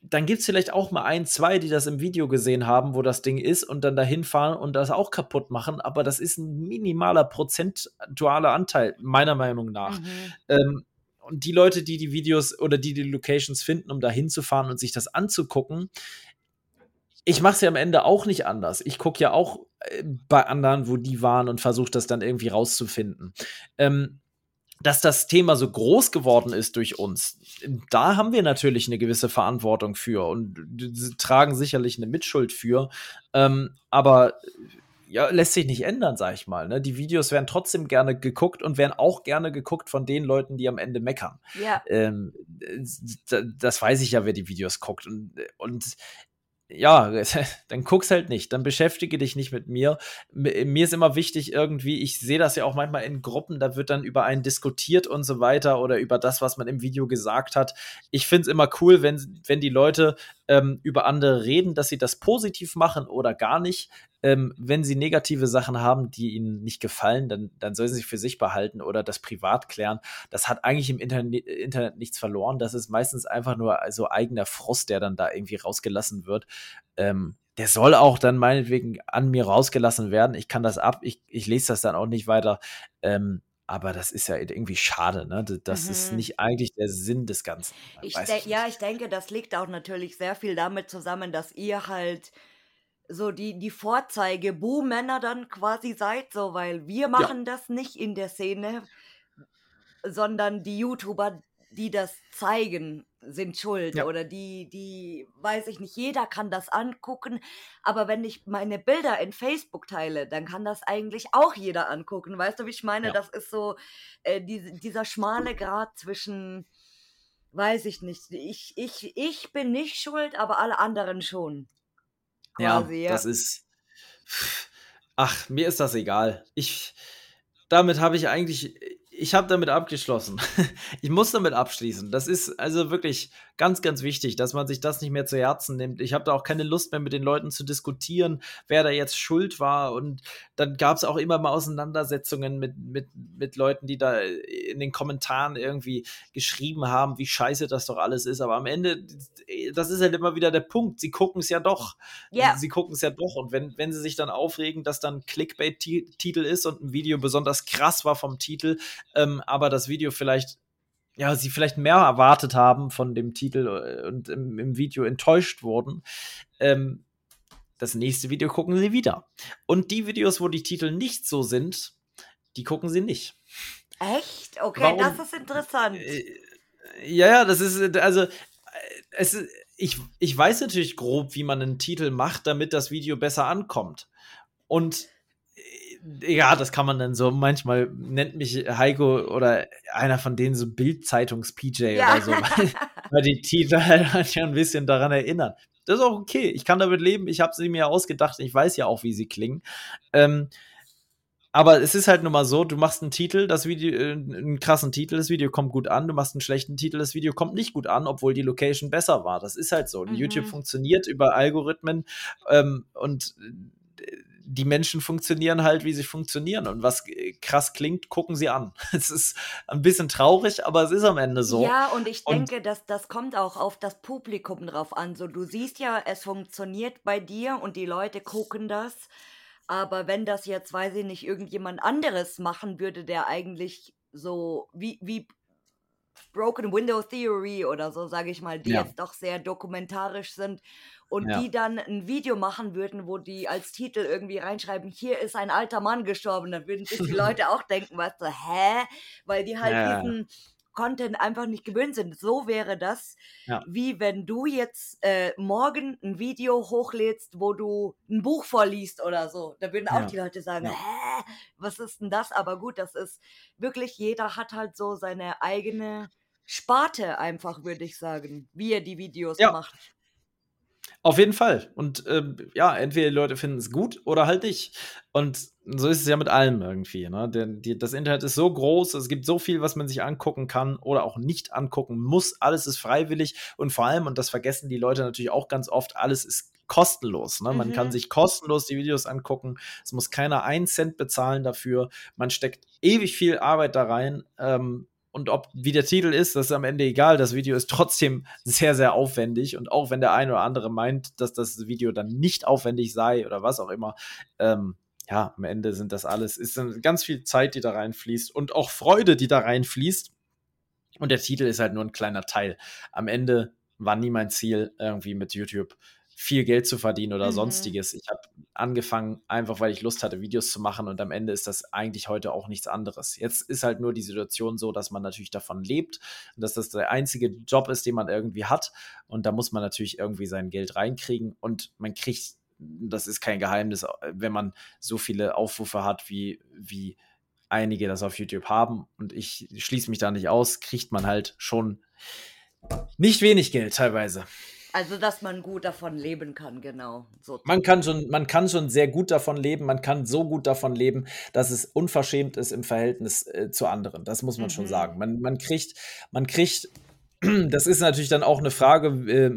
dann gibt es vielleicht auch mal ein, zwei, die das im Video gesehen haben, wo das Ding ist und dann dahin fahren und das auch kaputt machen, aber das ist ein minimaler prozentualer Anteil, meiner Meinung nach. Mhm. Ähm, und die Leute, die die Videos oder die die Locations finden, um da hinzufahren und sich das anzugucken, ich mache es ja am Ende auch nicht anders. Ich gucke ja auch äh, bei anderen, wo die waren und versuche das dann irgendwie rauszufinden. Ähm, dass das Thema so groß geworden ist durch uns, da haben wir natürlich eine gewisse Verantwortung für und tragen sicherlich eine Mitschuld für. Ähm, aber ja, lässt sich nicht ändern, sag ich mal. Ne? Die Videos werden trotzdem gerne geguckt und werden auch gerne geguckt von den Leuten, die am Ende meckern. Ja. Ähm, das weiß ich ja, wer die Videos guckt. Und, und ja, [laughs] dann guck's halt nicht, dann beschäftige dich nicht mit mir. Mir ist immer wichtig irgendwie, ich sehe das ja auch manchmal in Gruppen, da wird dann über einen diskutiert und so weiter oder über das, was man im Video gesagt hat. Ich finde es immer cool, wenn, wenn die Leute ähm, über andere reden, dass sie das positiv machen oder gar nicht. Ähm, wenn sie negative Sachen haben, die ihnen nicht gefallen, dann, dann sollen sie sich für sich behalten oder das privat klären. Das hat eigentlich im Internet, Internet nichts verloren. Das ist meistens einfach nur so eigener Frust, der dann da irgendwie rausgelassen wird. Ähm, der soll auch dann meinetwegen an mir rausgelassen werden. Ich kann das ab, ich, ich lese das dann auch nicht weiter. Ähm, aber das ist ja irgendwie schade, ne? das mhm. ist nicht eigentlich der Sinn des Ganzen. Ich ich ja, ich denke, das liegt auch natürlich sehr viel damit zusammen, dass ihr halt so die, die Vorzeige Buhmänner dann quasi seid, so, weil wir machen ja. das nicht in der Szene, sondern die YouTuber, die das zeigen, sind schuld ja. oder die, die, weiß ich nicht, jeder kann das angucken, aber wenn ich meine Bilder in Facebook teile, dann kann das eigentlich auch jeder angucken, weißt du, wie ich meine? Ja. Das ist so äh, die, dieser schmale Grad zwischen, weiß ich nicht, ich, ich, ich bin nicht schuld, aber alle anderen schon. Quasi, ja, ja, das ist, ach, mir ist das egal. Ich, damit habe ich eigentlich ich habe damit abgeschlossen. [laughs] ich muss damit abschließen. Das ist also wirklich ganz, ganz wichtig, dass man sich das nicht mehr zu Herzen nimmt. Ich habe da auch keine Lust mehr mit den Leuten zu diskutieren, wer da jetzt schuld war. Und dann gab es auch immer mal Auseinandersetzungen mit, mit, mit Leuten, die da in den Kommentaren irgendwie geschrieben haben, wie scheiße das doch alles ist. Aber am Ende, das ist halt immer wieder der Punkt. Sie gucken es ja doch. Ja. Sie gucken es ja doch. Und wenn, wenn sie sich dann aufregen, dass dann Clickbait-Titel ist und ein Video besonders krass war vom Titel, ähm, aber das Video vielleicht ja, sie vielleicht mehr erwartet haben von dem Titel äh, und im, im Video enttäuscht wurden. Ähm, das nächste Video gucken sie wieder. Und die Videos, wo die Titel nicht so sind, die gucken sie nicht. Echt? Okay, Warum? das ist interessant. Äh, ja, ja, das ist, also, äh, es, ich, ich weiß natürlich grob, wie man einen Titel macht, damit das Video besser ankommt. Und ja, das kann man dann so, manchmal nennt mich Heiko oder einer von denen so Bild-Zeitungs-PJ ja. oder so, weil, [laughs] weil die Titel halt ja ein bisschen daran erinnern. Das ist auch okay. Ich kann damit leben. Ich habe sie mir ausgedacht. Ich weiß ja auch, wie sie klingen. Ähm, aber es ist halt nun mal so, du machst einen Titel, das Video, äh, einen krassen Titel, das Video kommt gut an, du machst einen schlechten Titel, das Video kommt nicht gut an, obwohl die Location besser war. Das ist halt so. Mhm. YouTube funktioniert über Algorithmen ähm, und die Menschen funktionieren halt, wie sie funktionieren. Und was krass klingt, gucken sie an. [laughs] Es ist ein bisschen traurig, aber es ist am Ende so. Ja, und ich und denke, dass das kommt auch auf das Publikum drauf an. So, du siehst ja, es funktioniert bei dir und die Leute gucken das. Aber wenn das jetzt, weiß ich nicht, irgendjemand anderes machen würde, der eigentlich so wie, wie Broken Window Theory oder so, sage ich mal, die ja. jetzt doch sehr dokumentarisch sind und ja. die dann ein Video machen würden, wo die als Titel irgendwie reinschreiben, hier ist ein alter Mann gestorben, dann würden sich die [laughs] Leute auch denken, was so, hä? Weil die halt ja. diesen Content einfach nicht gewöhnt sind. So wäre das, ja. wie wenn du jetzt äh, morgen ein Video hochlädst, wo du ein Buch vorliest oder so. Da würden auch die Leute sagen, hä, was ist denn das? Aber gut, das ist wirklich, jeder hat halt so seine eigene Sparte einfach, würde ich sagen, wie er die Videos macht. Auf jeden Fall. Und ähm, ja, entweder die Leute finden es gut oder halt nicht. Und so ist es ja mit allem irgendwie. Ne? Denn die, das Internet ist so groß, es gibt so viel, was man sich angucken kann oder auch nicht angucken muss. Alles ist freiwillig und vor allem, und das vergessen die Leute natürlich auch ganz oft, alles ist kostenlos. Ne? Man kann mhm. sich kostenlos die Videos angucken. Es muss keiner einen Cent bezahlen dafür. Man steckt ewig viel Arbeit da rein. Ähm, und ob wie der Titel ist, das ist am Ende egal. Das Video ist trotzdem sehr, sehr aufwendig. Und auch wenn der eine oder andere meint, dass das Video dann nicht aufwendig sei oder was auch immer, ähm, ja, am Ende sind das alles, ist ganz viel Zeit, die da reinfließt und auch Freude, die da reinfließt. Und der Titel ist halt nur ein kleiner Teil. Am Ende war nie mein Ziel, irgendwie mit YouTube viel Geld zu verdienen oder mhm. sonstiges. Ich habe angefangen, einfach weil ich Lust hatte, Videos zu machen und am Ende ist das eigentlich heute auch nichts anderes. Jetzt ist halt nur die Situation so, dass man natürlich davon lebt und dass das der einzige Job ist, den man irgendwie hat und da muss man natürlich irgendwie sein Geld reinkriegen und man kriegt, das ist kein Geheimnis, wenn man so viele Aufrufe hat, wie, wie einige das auf YouTube haben und ich schließe mich da nicht aus, kriegt man halt schon nicht wenig Geld teilweise. Also, dass man gut davon leben kann, genau. So. Man, kann schon, man kann schon sehr gut davon leben. Man kann so gut davon leben, dass es unverschämt ist im Verhältnis äh, zu anderen. Das muss man mhm. schon sagen. Man, man kriegt, man kriegt [clears throat] das ist natürlich dann auch eine Frage, äh,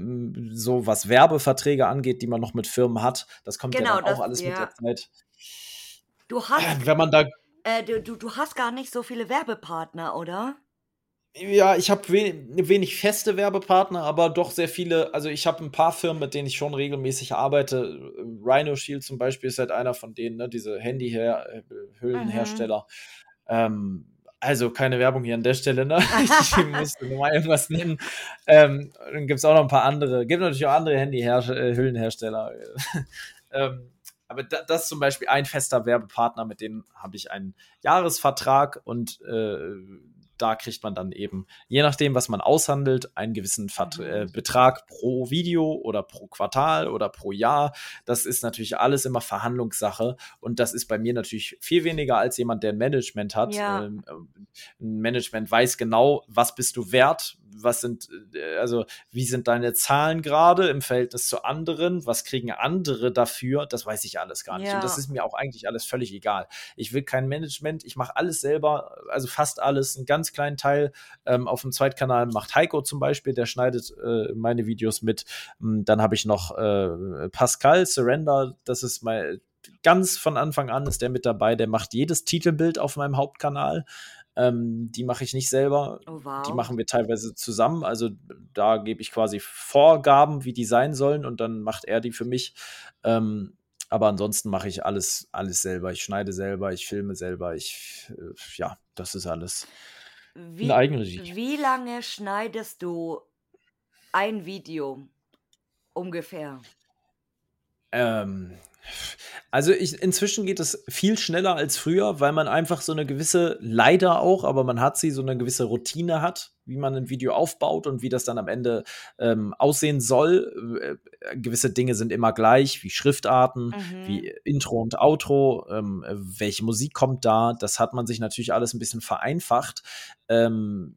so was Werbeverträge angeht, die man noch mit Firmen hat. Das kommt genau, ja dann auch das, alles ja. mit der Zeit. Du hast, wenn man da, äh, du, du hast gar nicht so viele Werbepartner, oder? Ja, ich habe wenig, wenig feste Werbepartner, aber doch sehr viele. Also ich habe ein paar Firmen, mit denen ich schon regelmäßig arbeite. Rhino Shield zum Beispiel ist halt einer von denen, ne? diese Handyhüllenhersteller. Mhm. Ähm, also keine Werbung hier an der Stelle, ne? [laughs] [laughs] ich musste nur mal irgendwas nennen. Ähm, dann gibt es auch noch ein paar andere, gibt natürlich auch andere Handy-Hüllenhersteller. [laughs] ähm, aber da, das ist zum Beispiel ein fester Werbepartner, mit dem habe ich einen Jahresvertrag und äh, da kriegt man dann eben, je nachdem, was man aushandelt, einen gewissen Vert mhm. äh, Betrag pro Video oder pro Quartal oder pro Jahr. Das ist natürlich alles immer Verhandlungssache und das ist bei mir natürlich viel weniger als jemand, der ein Management hat. Ja. Ähm, ein Management weiß genau, was bist du wert, was sind, äh, also wie sind deine Zahlen gerade im Verhältnis zu anderen, was kriegen andere dafür, das weiß ich alles gar nicht. Ja. Und das ist mir auch eigentlich alles völlig egal. Ich will kein Management, ich mache alles selber, also fast alles, einen ganz kleinen Teil. Ähm, auf dem Zweitkanal macht Heiko zum Beispiel, der schneidet äh, meine Videos mit. Hm, dann habe ich noch äh, Pascal Surrender, das ist mein ganz von Anfang an ist der mit dabei, der macht jedes Titelbild auf meinem Hauptkanal. Ähm, die mache ich nicht selber. Oh, wow. Die machen wir teilweise zusammen. Also da gebe ich quasi Vorgaben, wie die sein sollen, und dann macht er die für mich. Ähm, aber ansonsten mache ich alles, alles selber. Ich schneide selber, ich filme selber, ich, äh, ja, das ist alles wie, in Eigenregie. Wie lange schneidest du ein Video ungefähr? Ähm, also ich, inzwischen geht es viel schneller als früher, weil man einfach so eine gewisse, leider auch, aber man hat sie, so eine gewisse Routine hat, wie man ein Video aufbaut und wie das dann am Ende ähm, aussehen soll. Äh, gewisse Dinge sind immer gleich, wie Schriftarten, mhm. wie Intro und Outro, ähm, welche Musik kommt da. Das hat man sich natürlich alles ein bisschen vereinfacht. Ähm,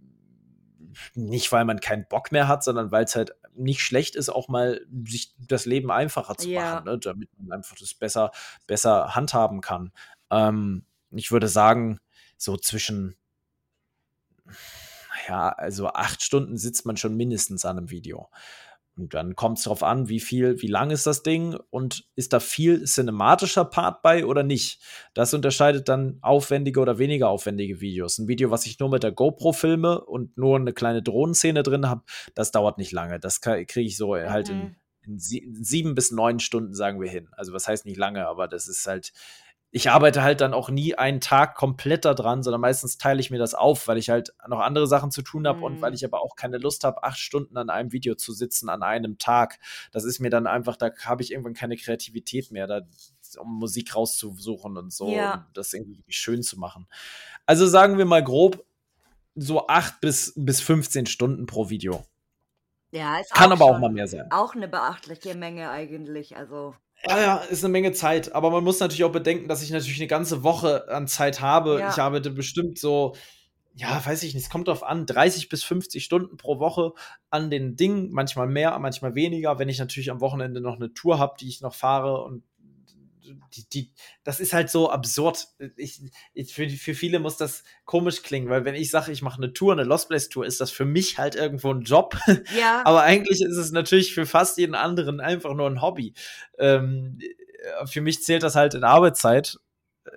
nicht, weil man keinen Bock mehr hat, sondern weil es halt nicht schlecht ist, auch mal sich das Leben einfacher zu ja. machen, ne? damit man einfach das besser, besser handhaben kann. Ähm, ich würde sagen, so zwischen, ja, also acht Stunden sitzt man schon mindestens an einem Video. Und dann kommt es darauf an, wie viel, wie lang ist das Ding und ist da viel cinematischer Part bei oder nicht. Das unterscheidet dann aufwendige oder weniger aufwendige Videos. Ein Video, was ich nur mit der GoPro filme und nur eine kleine Drohnenszene drin habe, das dauert nicht lange. Das kriege ich so mhm. halt in, mhm. in sieben bis neun Stunden, sagen wir hin. Also was heißt nicht lange, aber das ist halt ich arbeite halt dann auch nie einen Tag komplett da dran, sondern meistens teile ich mir das auf, weil ich halt noch andere Sachen zu tun habe mhm. und weil mhm. ich aber auch keine Lust habe, acht Stunden an einem Video zu sitzen an einem Tag. Das ist mir dann einfach, da habe ich irgendwann keine Kreativität mehr, da, um Musik rauszusuchen und so, ja. und das irgendwie schön zu machen. Also sagen wir mal grob, so acht bis, bis 15 Stunden pro Video. Ja, ist Kann aber auch mal mehr sein. Auch eine beachtliche Menge eigentlich, also. Ja, ja, ist eine Menge Zeit. Aber man muss natürlich auch bedenken, dass ich natürlich eine ganze Woche an Zeit habe. Ja. Ich arbeite bestimmt so, ja, weiß ich nicht, es kommt drauf an, 30 bis 50 Stunden pro Woche an den Dingen, manchmal mehr, manchmal weniger. Wenn ich natürlich am Wochenende noch eine Tour habe, die ich noch fahre und die, die, das ist halt so absurd. Ich, ich, für, für viele muss das komisch klingen, weil wenn ich sage, ich mache eine Tour, eine Lost Place Tour, ist das für mich halt irgendwo ein Job. [laughs] Ja. Aber eigentlich ist es natürlich für fast jeden anderen einfach nur ein Hobby. Ähm, für mich zählt das halt in Arbeitszeit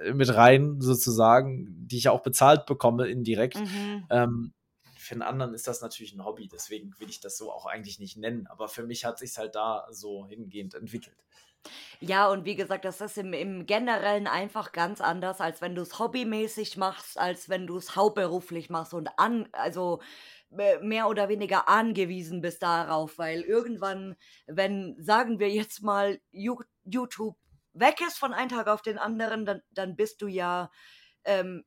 äh, mit rein, sozusagen, die ich auch bezahlt bekomme, indirekt. Mhm. Ähm, für einen anderen ist das natürlich ein Hobby, deswegen will ich das so auch eigentlich nicht nennen. Aber für mich hat sich halt da so hingehend entwickelt. Ja, und wie gesagt, das ist im, im Generellen einfach ganz anders, als wenn du es hobbymäßig machst, als wenn du es hauptberuflich machst und an, also mehr oder weniger angewiesen bist darauf, weil irgendwann, wenn, sagen wir jetzt mal, YouTube weg ist von einem Tag auf den anderen, dann, dann bist du ja, ähm,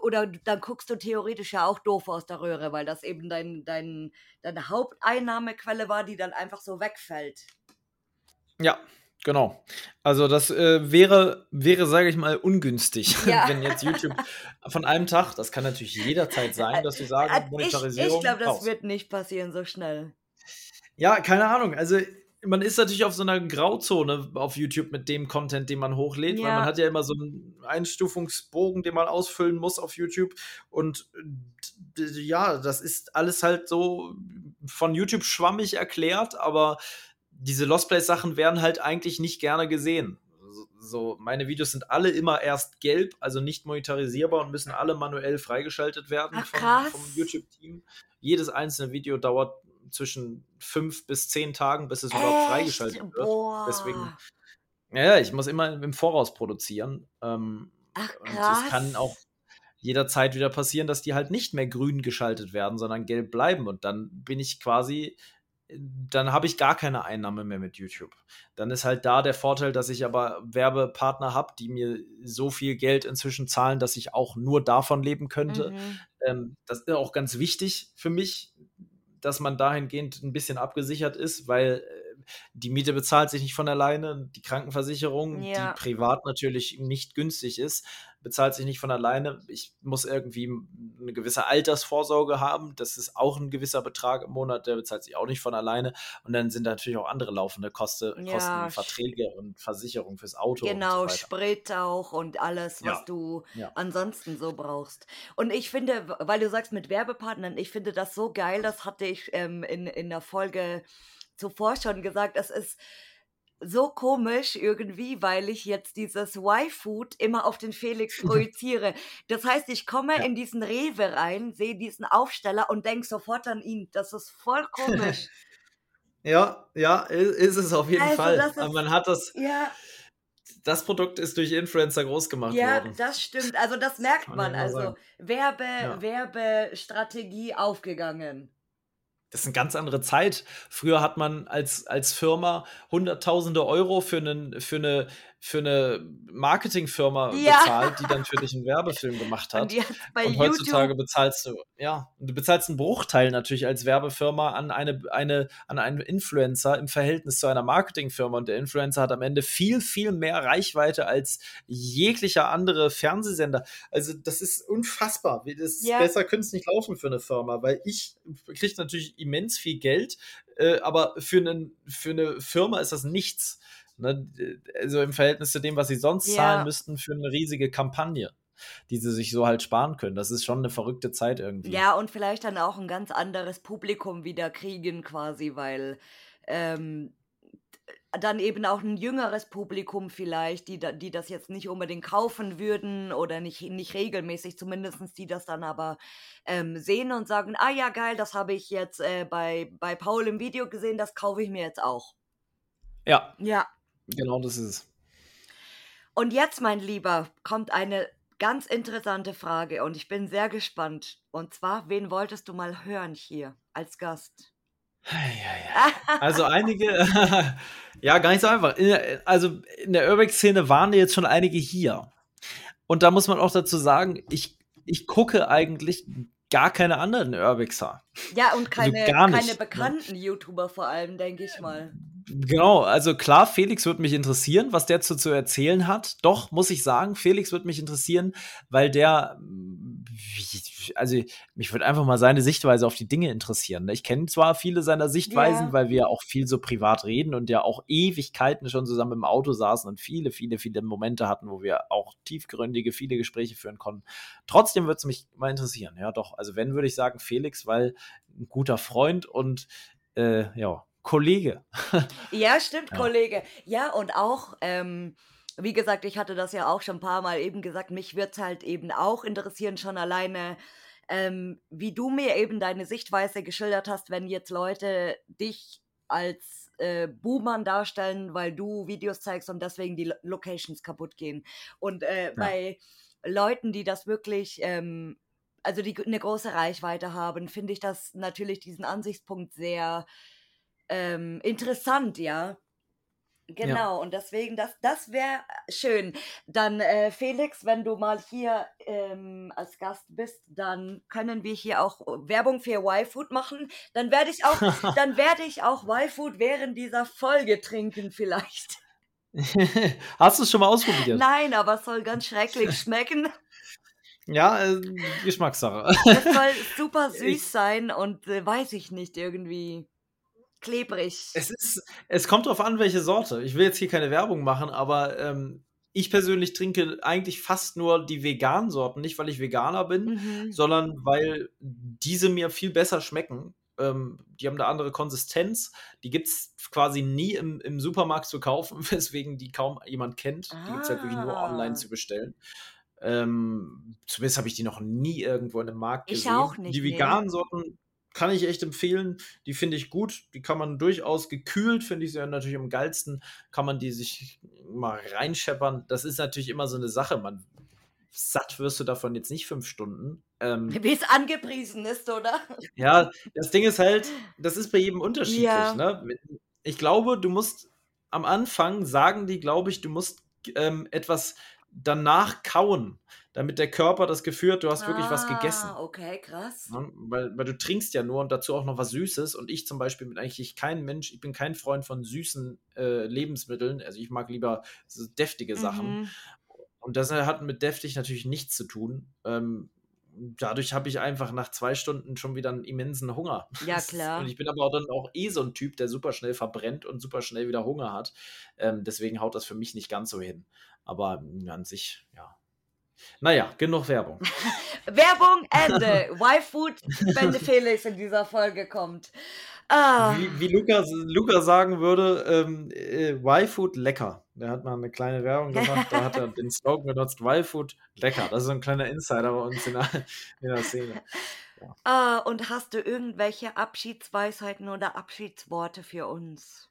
oder dann guckst du theoretisch ja auch doof aus der Röhre, weil das eben dein, dein, deine Haupteinnahmequelle war, die dann einfach so wegfällt. Ja, Genau. Also das äh, wäre, wäre, sage ich mal, ungünstig, [laughs] ja. wenn jetzt YouTube von einem Tag, das kann natürlich jederzeit sein, dass sie sagen, äh, Monetarisierung. Ich, ich glaube, das raus. wird nicht passieren so schnell. Ja, keine Ahnung. Also man ist natürlich auf so einer Grauzone auf YouTube mit dem Content, den man hochlädt, ja. weil man hat ja immer so einen Einstufungsbogen, den man ausfüllen muss auf YouTube. Und ja, das ist alles halt so von YouTube schwammig erklärt, aber diese Lost Place Sachen werden halt eigentlich nicht gerne gesehen. So, meine Videos sind alle immer erst gelb, also nicht monetarisierbar und müssen alle manuell freigeschaltet werden Ach, vom, vom YouTube-Team. Jedes einzelne Video dauert zwischen fünf bis zehn Tagen, bis es Echt? überhaupt freigeschaltet wird. Boah. Deswegen, ja, ich muss immer im Voraus produzieren. Ähm, Ach, krass. Es kann auch jederzeit wieder passieren, dass die halt nicht mehr grün geschaltet werden, sondern gelb bleiben. Und dann bin ich quasi, dann habe ich gar keine Einnahme mehr mit YouTube. Dann ist halt da der Vorteil, dass ich aber Werbepartner habe, die mir so viel Geld inzwischen zahlen, dass ich auch nur davon leben könnte. Mhm. Ähm, das ist auch ganz wichtig für mich, dass man dahingehend ein bisschen abgesichert ist, weil äh, die Miete bezahlt sich nicht von alleine, die Krankenversicherung, ja. die privat natürlich nicht günstig ist, bezahlt sich nicht von alleine. Ich muss irgendwie eine gewisse Altersvorsorge haben. Das ist auch ein gewisser Betrag im Monat, der bezahlt sich auch nicht von alleine. Und dann sind natürlich auch andere laufende Kosten, ja, Kosten Verträge und Versicherung fürs Auto. Genau, so Sprit auch und alles, was ja. du ansonsten so brauchst. Und ich finde, weil du sagst mit Werbepartnern, ich finde das so geil, das hatte ich ähm, in, in der Folge zuvor schon gesagt, es ist so komisch irgendwie, weil ich jetzt dieses Y-Food immer auf den Felix [laughs] projiziere. Das heißt, ich komme ja. in diesen Rewe rein, sehe diesen Aufsteller und denke sofort an ihn. Das ist voll komisch. [laughs] ja, ja, ist es auf jeden also, Fall. Ist, man hat das. Ja. Das Produkt ist durch Influencer groß gemacht ja, worden. Ja, das stimmt. Also das merkt man. Also Werbe, ja. Werbestrategie aufgegangen das ist eine ganz andere Zeit. Früher hat man als, als Firma hunderttausende Euro für, einen, für eine für eine Marketingfirma ja. bezahlt, die dann für dich einen Werbefilm gemacht hat. Und, und heutzutage YouTube. bezahlst du, ja, du bezahlst einen Bruchteil natürlich als Werbefirma an eine, eine, an einen Influencer im Verhältnis zu einer Marketingfirma. Und der Influencer hat am Ende viel, viel mehr Reichweite als jeglicher andere Fernsehsender. Also, das ist unfassbar. Das ja. Besser könnte es nicht laufen für eine Firma, weil ich kriege natürlich immens viel Geld, äh, aber für, einen, für eine Firma ist das nichts. Ne? Also im Verhältnis zu dem, was sie sonst ja. zahlen müssten für eine riesige Kampagne die sie sich so halt sparen können. Das ist schon eine verrückte Zeit irgendwie. Ja, und vielleicht dann auch ein ganz anderes Publikum wieder kriegen quasi, weil ähm, dann eben auch ein jüngeres Publikum vielleicht, die, die das jetzt nicht unbedingt kaufen würden oder nicht, nicht regelmäßig, zumindest die das dann aber ähm, sehen und sagen, ah ja, geil, das habe ich jetzt äh, bei, bei Paul im Video gesehen, das kaufe ich mir jetzt auch. Ja. Ja. Genau das ist es. Und jetzt, mein Lieber, kommt eine ganz interessante Frage und ich bin sehr gespannt. Und zwar, wen wolltest du mal hören hier als Gast? [laughs] Also einige, [laughs] ja, gar nicht so einfach. In also in der Urbex-Szene waren jetzt schon einige hier. Und da muss man auch dazu sagen, ich, ich gucke eigentlich gar keine anderen Urbexer. Ja, und keine, also keine ne? bekannten ne? YouTuber vor allem, denke ich mal. Genau, also klar, Felix wird mich interessieren, was der zu, zu erzählen hat. Doch, muss ich sagen, Felix wird mich interessieren, weil der, also mich würde einfach mal seine Sichtweise auf die Dinge interessieren. Ich kenne zwar viele seiner Sichtweisen, ja. weil wir auch viel so privat reden und ja auch Ewigkeiten schon zusammen im Auto saßen und viele, viele, viele Momente hatten, wo wir auch tiefgründige, viele Gespräche führen konnten. Trotzdem würde es mich mal interessieren. Ja, doch, also wenn, würde ich sagen Felix, weil ein guter Freund und äh, ja, Kollege. ja, stimmt, ja. Kollege. Ja, und auch, ähm, wie gesagt, ich hatte das ja auch schon ein paar Mal eben gesagt, mich wird es halt eben auch interessieren, schon alleine, ähm, wie du mir eben deine Sichtweise geschildert hast, wenn jetzt Leute dich als äh, Buhmann darstellen, weil du Videos zeigst und deswegen die Locations kaputt gehen. Und äh, ja. bei Leuten, die das wirklich, ähm, also die eine große Reichweite haben, finde ich das natürlich diesen Ansichtspunkt sehr ähm, interessant, ja. Genau, ja. und deswegen, das, das wäre schön. Dann, äh, Felix, wenn du mal hier ähm, als Gast bist, dann können wir hier auch Werbung für Y-Food machen. Dann werde ich auch, [laughs] dann werde ich auch Y-Food während dieser Folge trinken, vielleicht. [laughs] Hast du es schon mal ausprobiert? Nein, aber es soll ganz schrecklich [laughs] schmecken. Ja, äh, Geschmackssache. Es soll super süß ich, sein und äh, weiß ich nicht, irgendwie klebrig. Es ist, es kommt darauf an, welche Sorte. Ich will jetzt hier keine Werbung machen, aber ähm, ich persönlich trinke eigentlich fast nur die veganen Sorten, nicht weil ich Veganer bin, mhm. sondern weil diese mir viel besser schmecken. Ähm, die haben eine andere Konsistenz. Die gibt es quasi nie im, im Supermarkt zu kaufen, [laughs] weswegen die kaum jemand kennt. Ah. Die gibt es halt wirklich nur online ah. zu bestellen. Ähm, zumindest habe ich die noch nie irgendwo in dem Markt gesehen. Ich auch nicht. Die veganen nee. Sorten kann ich echt empfehlen. Die finde ich gut. Die kann man durchaus gekühlt, finde ich sie natürlich am geilsten. Kann man die sich mal reinscheppern. Das ist natürlich immer so eine Sache. Man satt wirst du davon jetzt nicht fünf Stunden. Ähm, [laughs] Wie es angepriesen ist, oder? ja, das Ding ist halt, das ist bei jedem unterschiedlich. Ja. Ne? Ich glaube, du musst am Anfang sagen die, glaube ich, du musst ähm, etwas danach kauen, damit der Körper das Gefühl hat, du hast wirklich was gegessen. Ah, okay, krass. Ne? Weil, weil du trinkst ja nur und dazu auch noch was Süßes. Und ich zum Beispiel bin eigentlich kein Mensch, ich bin kein Freund von süßen äh, Lebensmitteln. Also ich mag lieber so deftige Sachen. Mhm. Und das hat mit deftig natürlich nichts zu tun. Ähm, dadurch habe ich einfach nach zwei Stunden schon wieder einen immensen Hunger. Ja, [laughs] klar. Und ich bin aber auch dann auch eh so ein Typ, der super schnell verbrennt und super schnell wieder Hunger hat. Ähm, deswegen haut das für mich nicht ganz so hin. Aber mh, an sich, ja. Naja, genug Werbung. [laughs] Werbung Ende. [laughs] Y-Food, wenn Felix in dieser Folge kommt. Ah, Wie, wie Luca, Luca sagen würde, ähm, äh, Y-Food lecker. Der hat mal eine kleine Werbung gemacht, da hat er [laughs] den Slogan benutzt, Y-Food lecker. Das ist so ein kleiner Insider bei uns in der, in der Szene. ah, und hast du irgendwelche Abschiedsweisheiten oder Abschiedsworte für uns?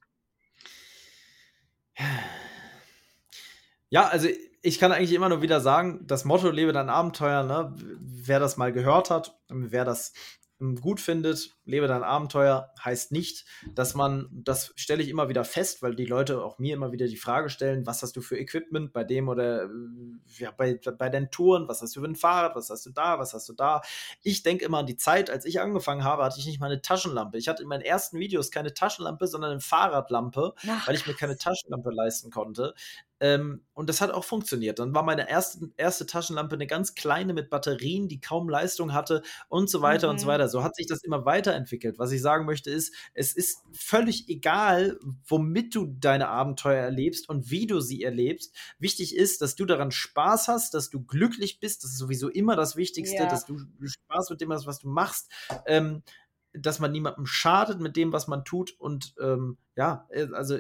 Ja, also ich kann eigentlich immer nur wieder sagen, das Motto lebe dein Abenteuer, ne? Wer das mal gehört hat, wer das ähm, gut findet, lebe dein Abenteuer, heißt nicht, dass man, das stelle ich immer wieder fest, weil die Leute auch mir immer wieder die Frage stellen, was hast du für Equipment bei dem oder ja, bei, bei deinen Touren, was hast du für ein Fahrrad, was hast du da, was hast du da. Ich denke immer an die Zeit, als ich angefangen habe, hatte ich nicht mal eine Taschenlampe. Ich hatte in meinen ersten Videos keine Taschenlampe, sondern eine Fahrradlampe Ach, weil ich mir keine Taschenlampe leisten konnte. Ähm, und das hat auch funktioniert. Dann war meine erste, erste Taschenlampe eine ganz kleine mit Batterien, die kaum Leistung hatte und so weiter und so Mhm. weiter. So hat sich das immer weiterentwickelt. Was ich sagen möchte ist, es ist völlig egal, womit du deine Abenteuer erlebst und wie du sie erlebst. Wichtig ist, dass du daran Spaß hast, dass du glücklich bist. Das ist sowieso immer das Wichtigste, Ja. dass du Spaß mit dem hast, was du machst. Ähm, dass man niemandem schadet mit dem, was man tut. Und ähm, ja, äh, also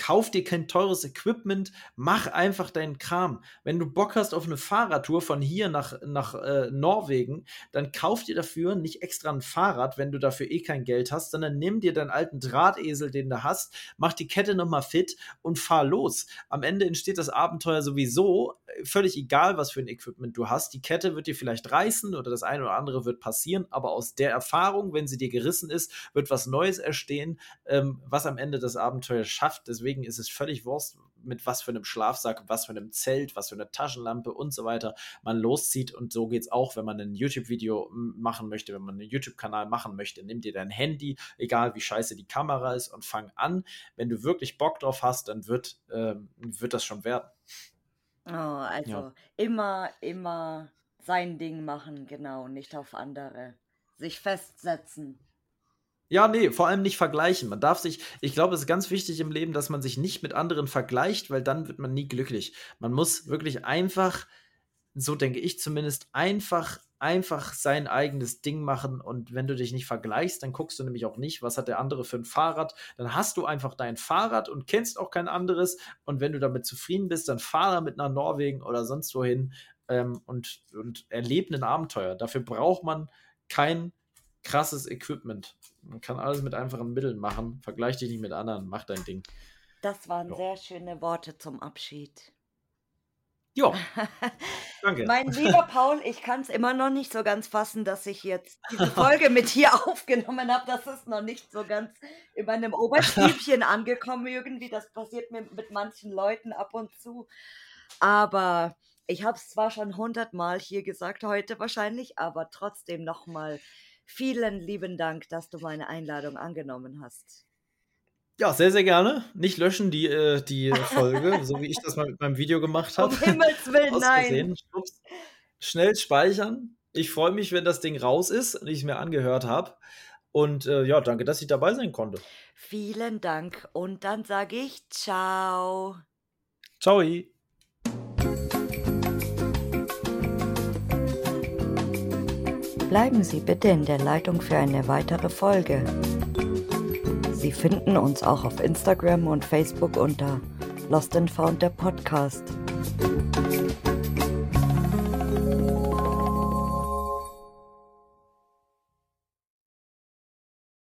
kauf dir kein teures Equipment, mach einfach deinen Kram. Wenn du Bock hast auf eine Fahrradtour von hier nach, nach äh, Norwegen, dann kauf dir dafür nicht extra ein Fahrrad, wenn du dafür eh kein Geld hast, sondern nimm dir deinen alten Drahtesel, den du hast, mach die Kette nochmal fit und fahr los. Am Ende entsteht das Abenteuer sowieso, äh, völlig egal, was für ein Equipment du hast. Die Kette wird dir vielleicht reißen oder das eine oder andere wird passieren, aber aus der Erfahrung, wenn sie dir gerissen ist, wird was Neues entstehen, ähm, was am Ende das Abenteuer schafft. Deswegen ist es völlig Wurst, mit was für einem Schlafsack, was für einem Zelt, was für einer Taschenlampe und so weiter man loszieht. Und so geht es auch, wenn man ein YouTube-Video machen möchte, wenn man einen YouTube-Kanal machen möchte. Nimm dir dein Handy, egal wie scheiße die Kamera ist, und fang an. Wenn du wirklich Bock drauf hast, dann wird, ähm, wird das schon werden. oh, also Ja. immer, immer sein Ding machen, genau, nicht auf andere. Sich festsetzen. Ja, nee, vor allem nicht vergleichen. Man darf sich, ich glaube, es ist ganz wichtig im Leben, dass man sich nicht mit anderen vergleicht, weil dann wird man nie glücklich. Man muss wirklich einfach, so denke ich zumindest, einfach, einfach sein eigenes Ding machen. Und wenn du dich nicht vergleichst, dann guckst du nämlich auch nicht, was hat der andere für ein Fahrrad. Dann hast du einfach dein Fahrrad und kennst auch kein anderes. Und wenn du damit zufrieden bist, dann fahr damit nach Norwegen oder sonst wohin ähm, und, und erlebe ein Abenteuer. Dafür braucht man kein krasses Equipment. Man kann alles mit einfachen Mitteln machen. Vergleich dich nicht mit anderen, mach dein Ding. Das waren Ja. sehr schöne Worte zum Abschied. Ja, [laughs] danke. Mein lieber Paul, ich kann es immer noch nicht so ganz fassen, dass ich jetzt diese [laughs] Folge mit dir [laughs] aufgenommen habe. Das ist noch nicht so ganz in meinem Oberstübchen angekommen irgendwie. Das passiert mir mit manchen Leuten ab und zu. Aber ich habe es zwar schon hundertmal hier gesagt heute wahrscheinlich, aber trotzdem nochmal vielen lieben Dank, dass du meine Einladung angenommen hast. Ja, sehr, sehr gerne. Nicht löschen die, äh, die Folge, [laughs] so wie ich das mal mit meinem Video gemacht habe. Um Himmels Willen, nein. Schnell speichern. Ich freue mich, wenn das Ding raus ist und ich es mir angehört habe. Und äh, ja, danke, dass ich dabei sein konnte. Vielen Dank und dann sage ich ciao. Ciao. Bleiben Sie bitte in der Leitung für eine weitere Folge. Sie finden uns auch auf Instagram und Facebook unter Lost and Found der Podcast.